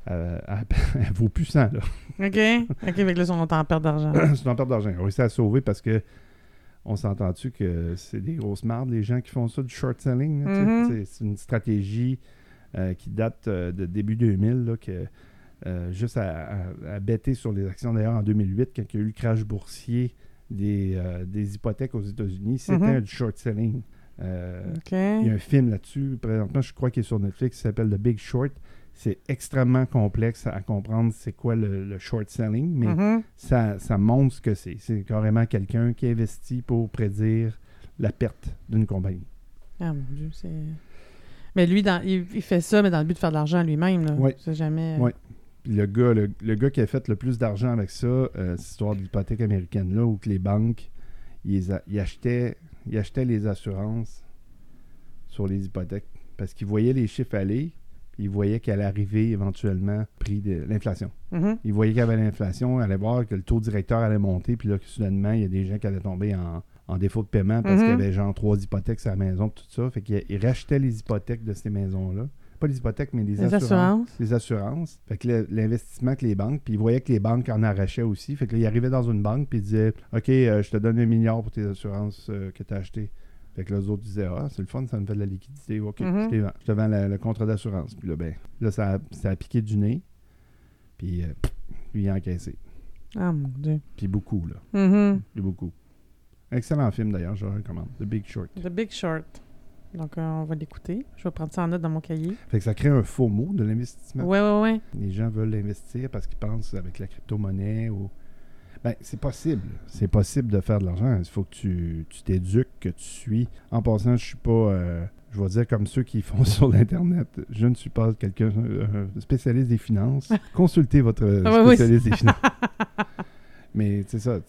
elle, elle- elle vaut plus 100, là. OK. OK, que là, on est en perte d'argent. c'est une perte d'argent. Ils ont réussi à sauver parce que on s'entend-tu que c'est des grosses mardes, les gens qui font ça du short selling. Mhm. C'est- une stratégie euh, qui date euh, de début 2000, là, que, euh, juste à, à, à bêter sur les actions. D'ailleurs, en 2008, quand il y a eu le crash boursier des, euh, des hypothèques aux États-Unis, c'était Mhm. du short selling. Euh, il y a un film là-dessus, présentement, je crois qu'il est sur Netflix, qui s'appelle The Big Short. c'est extrêmement complexe à comprendre c'est quoi le, le short selling, mais Mhm. ça, ça montre ce que c'est. C'est carrément quelqu'un qui investit pour prédire la perte d'une compagnie. Ah mon Dieu, c'est. Mais lui, dans, il, il fait ça, mais dans le but de faire de l'argent lui-même. là. C'est jamais. Puis le gars, le, le gars qui a fait le plus d'argent avec ça, euh, cette histoire de l'hypothèque américaine là, où que les banques, ils, les a- ils achetaient, ils achetaient les assurances sur les hypothèques parce qu'ils voyaient les chiffres aller, puis ils voyaient qu'elle allait arriver éventuellement prix de l'inflation. Mhm. Ils voyaient qu'il y avait l'inflation, ils allaient voir que le taux directeur allait monter, puis là, que soudainement, il y a des gens qui allaient tomber en, en défaut de paiement parce Mhm. qu'il y avait genre trois hypothèques sur la maison, tout ça. Fait qu'ils ils rachetaient les hypothèques de ces maisons-là. Pas les hypothèques, mais les, Les assurances assurances. les assurances. Fait que l'investissement que les banques, puis ils voyaient que les banques en arrachaient aussi. Fait que là, ils arrivaient dans une banque, puis ils disaient OK, euh, je te donne un milliard pour tes assurances euh, que tu as achetées. Fait que les autres disaient Ah, c'est le fun, ça me fait de la liquidité. OK, Mhm. je, te vends. Je te vends la- le contrat d'assurance. Puis là, ben, là, ça a, ça a piqué du nez. Puis euh, lui, il a encaissé. Ah mon Dieu. Puis beaucoup, là. Mhm. Puis beaucoup. Excellent film d'ailleurs, je le recommande. The Big Short. The Big Short. Donc, euh, on va l'écouter. Je vais prendre ça en note dans mon cahier. Fait que ça crée un faux mot de l'investissement. Ouais, ouais, ouais. Les gens veulent investir parce qu'ils pensent avec la crypto-monnaie ou. Ben, c'est possible. C'est possible de faire de l'argent. Il faut que tu tu t'éduques, que tu suis. En passant, je suis pas. euh, je vais dire comme ceux qui font sur l'Internet. Je ne suis pas quelqu'un euh, spécialiste des finances. Consultez votre Ah oui, spécialiste des finances. Mais c'est ça.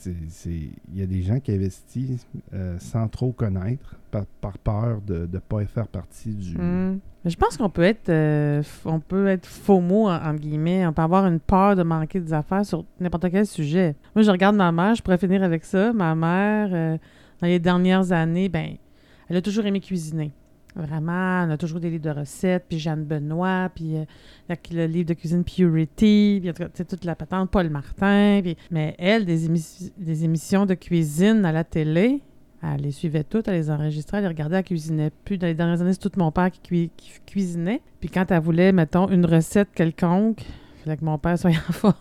Il y a des gens qui investissent euh, sans trop connaître, par, par peur de ne pas faire partie du. Mm. Mais je pense qu'on peut être euh, on peut être faux mot en- guillemets, on peut avoir une peur de manquer des affaires sur n'importe quel sujet. Moi, je regarde ma mère, je pourrais finir avec ça. Ma mère, euh, dans les dernières années, ben, elle a toujours aimé cuisiner. Vraiment, elle a toujours des livres de recettes, puis Jeanne Benoît, puis euh, le livre de cuisine Purity, puis toute la patente, Paul Martin. puis- Mais elle, des, des émissions de cuisine à la télé, elle les suivait toutes, elle les enregistrait, elle les regardait, elle cuisinait plus. Dans les dernières années, c'est tout mon père qui, qui cuisinait. Puis quand elle voulait, mettons, une recette quelconque, il fallait que mon père soit en forme.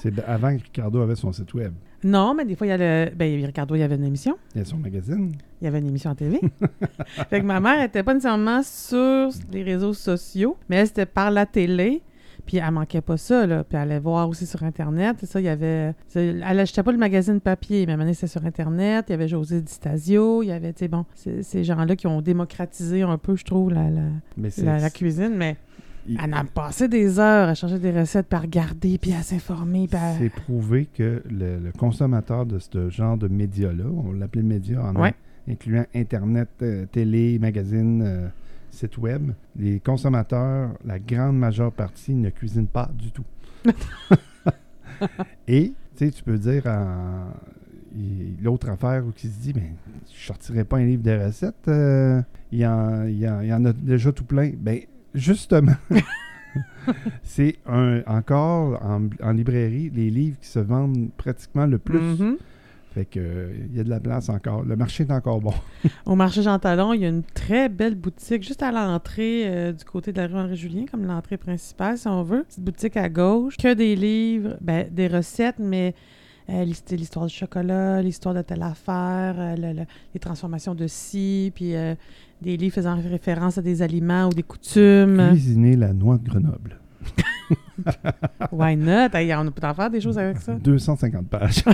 C'est avant que Ricardo avait son site web. Non, mais des fois, il y a le... Ben, Ricardo, il y avait une émission. Il y a son magazine. Il y avait une émission en TV. fait que ma mère était pas nécessairement sur les réseaux sociaux, mais elle, c'était par la télé. Puis elle manquait pas ça, là. Puis elle allait voir aussi sur Internet. Ça, il y avait... Elle achetait pas le magazine papier, mais maintenant, c'était sur Internet. Il y avait José Di Stasio. Il y avait, tu sais, bon, c'est- ces gens-là qui ont démocratisé un peu, je trouve, la, la, Mais c'est la, la cuisine. Mais il- elle a passé des heures à chercher des recettes, puis à regarder, puis à s'informer. À... c'est prouvé que le, le consommateur de ce genre de médias-là, on l'appelait média en Ouais. incluant Internet, euh, télé, magazine, euh, site web, les consommateurs, la grande majeure partie, ne cuisinent pas du tout. Et, tu sais, tu peux dire en- l'autre affaire où qui se dit, mais je sortirais pas un livre de recettes, euh, il, y en, il y en- il y en a déjà tout plein. Ben, justement, c'est un, encore en, en librairie les livres qui se vendent pratiquement le plus. Mhm. Fait que euh, il y a de la place encore. Le marché est encore bon. Au marché Jean Talon, il y a une très belle boutique juste à l'entrée euh, du côté de la rue Henri-Julien, comme l'entrée principale, si on veut. Petite boutique à gauche. Que des livres, ben, des recettes, mais euh, l'hist- l'histoire du chocolat, l'histoire de telle affaire, euh, le- le- les transformations de ci, puis des livres faisant référence à des aliments ou des coutumes. Cuisiner la noix de Grenoble. Why not? Hey, on peut en faire des choses avec ça. 250 pages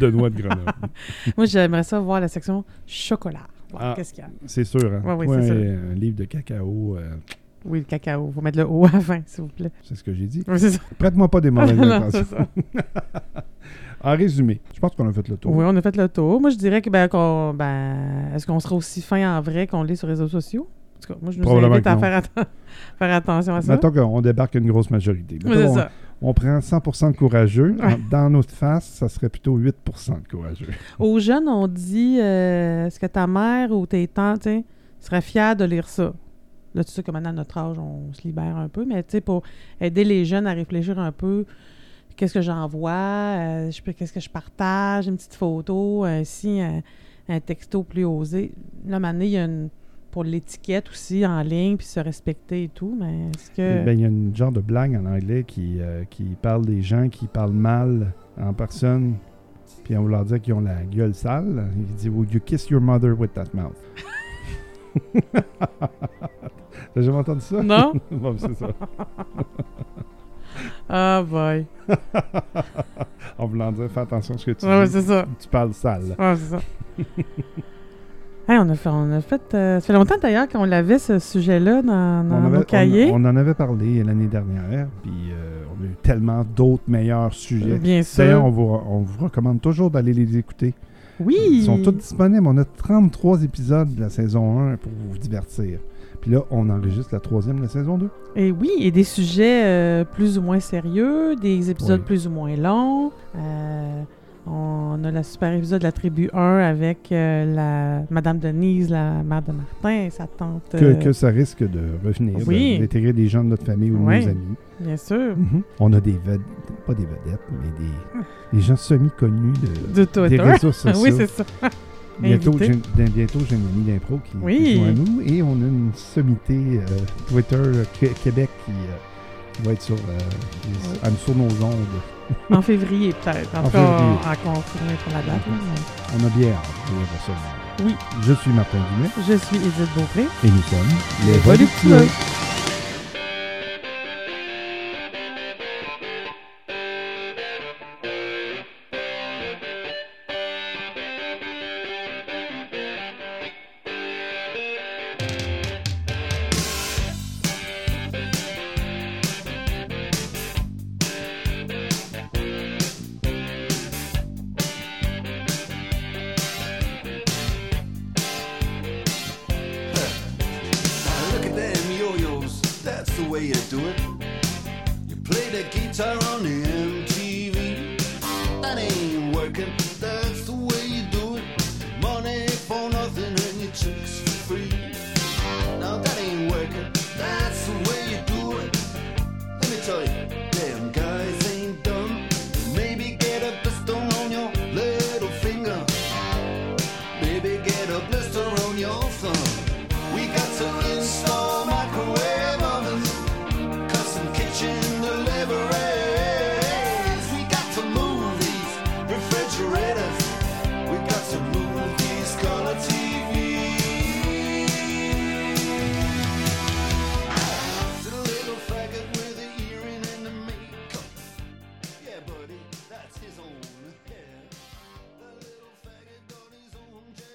de noix de Grenoble. Moi, j'aimerais ça voir la section chocolat. Voir Ah. Qu'est-ce qu'il y a? C'est sûr. Hein? Ouais, oui, c'est un, un livre de cacao, euh, Oui, le cacao. Faut mettre le haut fin, s'il vous plaît. c'est ce que j'ai dit. Oui. Prête-moi pas des mauvaises Non, intentions. En résumé, je pense qu'on a fait le tour. Oui, on a fait le tour. Moi, je dirais que, ben, qu'on- ben, est-ce qu'on sera aussi fin en vrai qu'on l'est sur les réseaux sociaux? En tout cas, moi, je nous invite à faire, atten- faire attention à ça. Mettons qu'on débarque une grosse majorité. Mettons, on, ça. on prend 100% de courageux. Ouais. Dans notre face, ça serait plutôt 8% de courageux. Aux jeunes, on dit euh, est-ce que ta mère ou tes tantes seraient fiers de lire ça? Là, tu sais que maintenant, à notre âge, on se libère un peu, mais tu sais, pour aider les jeunes à réfléchir un peu, qu'est-ce que j'envoie, euh, je qu'est-ce que je partage, une petite photo, ainsi, un, un texto plus osé. Là, maintenant, il y a une. Pour l'étiquette aussi en ligne, puis se respecter et tout, mais est-ce que. Ben, Il y a une genre de blague en anglais qui, euh, qui parle des gens qui parlent mal en personne, puis on leur dire qu'ils ont la gueule sale. Il dit Would you kiss your mother with that mouth? T'as jamais entendu ça? Non? bon, c'est ça. Ah, boy. en voulant dire, fais attention à ce que tu Ouais, dis. c'est ça. Tu parles sale. Ouais, c'est ça. Hey, on a fait, on a fait euh, ça fait longtemps d'ailleurs qu'on l'avait ce sujet-là dans, dans on, nos cahiers. on- on en avait parlé l'année dernière, puis euh, on a eu tellement d'autres meilleurs sujets. Bien sûr. D'ailleurs, on vous, on vous recommande toujours d'aller les écouter. oui. Ils sont tous disponibles. On a 33 épisodes de la saison 1 pour vous divertir. Puis là, on enregistre la troisième de la saison 2. Et oui, et des sujets euh, plus ou moins sérieux, des épisodes Oui. plus ou moins longs. Euh, on a le super épisode de la tribu 1 avec euh, la Madame Denise, la mère de Martin et sa tante. Que, que ça risque de revenir, Oui. d'intégrer des gens de notre famille ou de Oui. nos amis. Bien sûr. Mhm. On a des vedettes, pas des vedettes, mais des, des gens semi-connus de, De des réseaux sociaux. oui, c'est ça. Bientôt, j'ai bientôt, j'ai une amie d'impro qui, Oui. qui à nous et on a une sommité euh, Twitter euh, Qué- Québec qui, euh, qui va être sur, euh, Oui. sur nos ondes. En février, peut-être. En En cas, février. à confirmer pour la date. On a bien hâte. Oui. Je suis Martin Dumais Je suis Edith Beaupré. et nous sommes Les Voluptueux.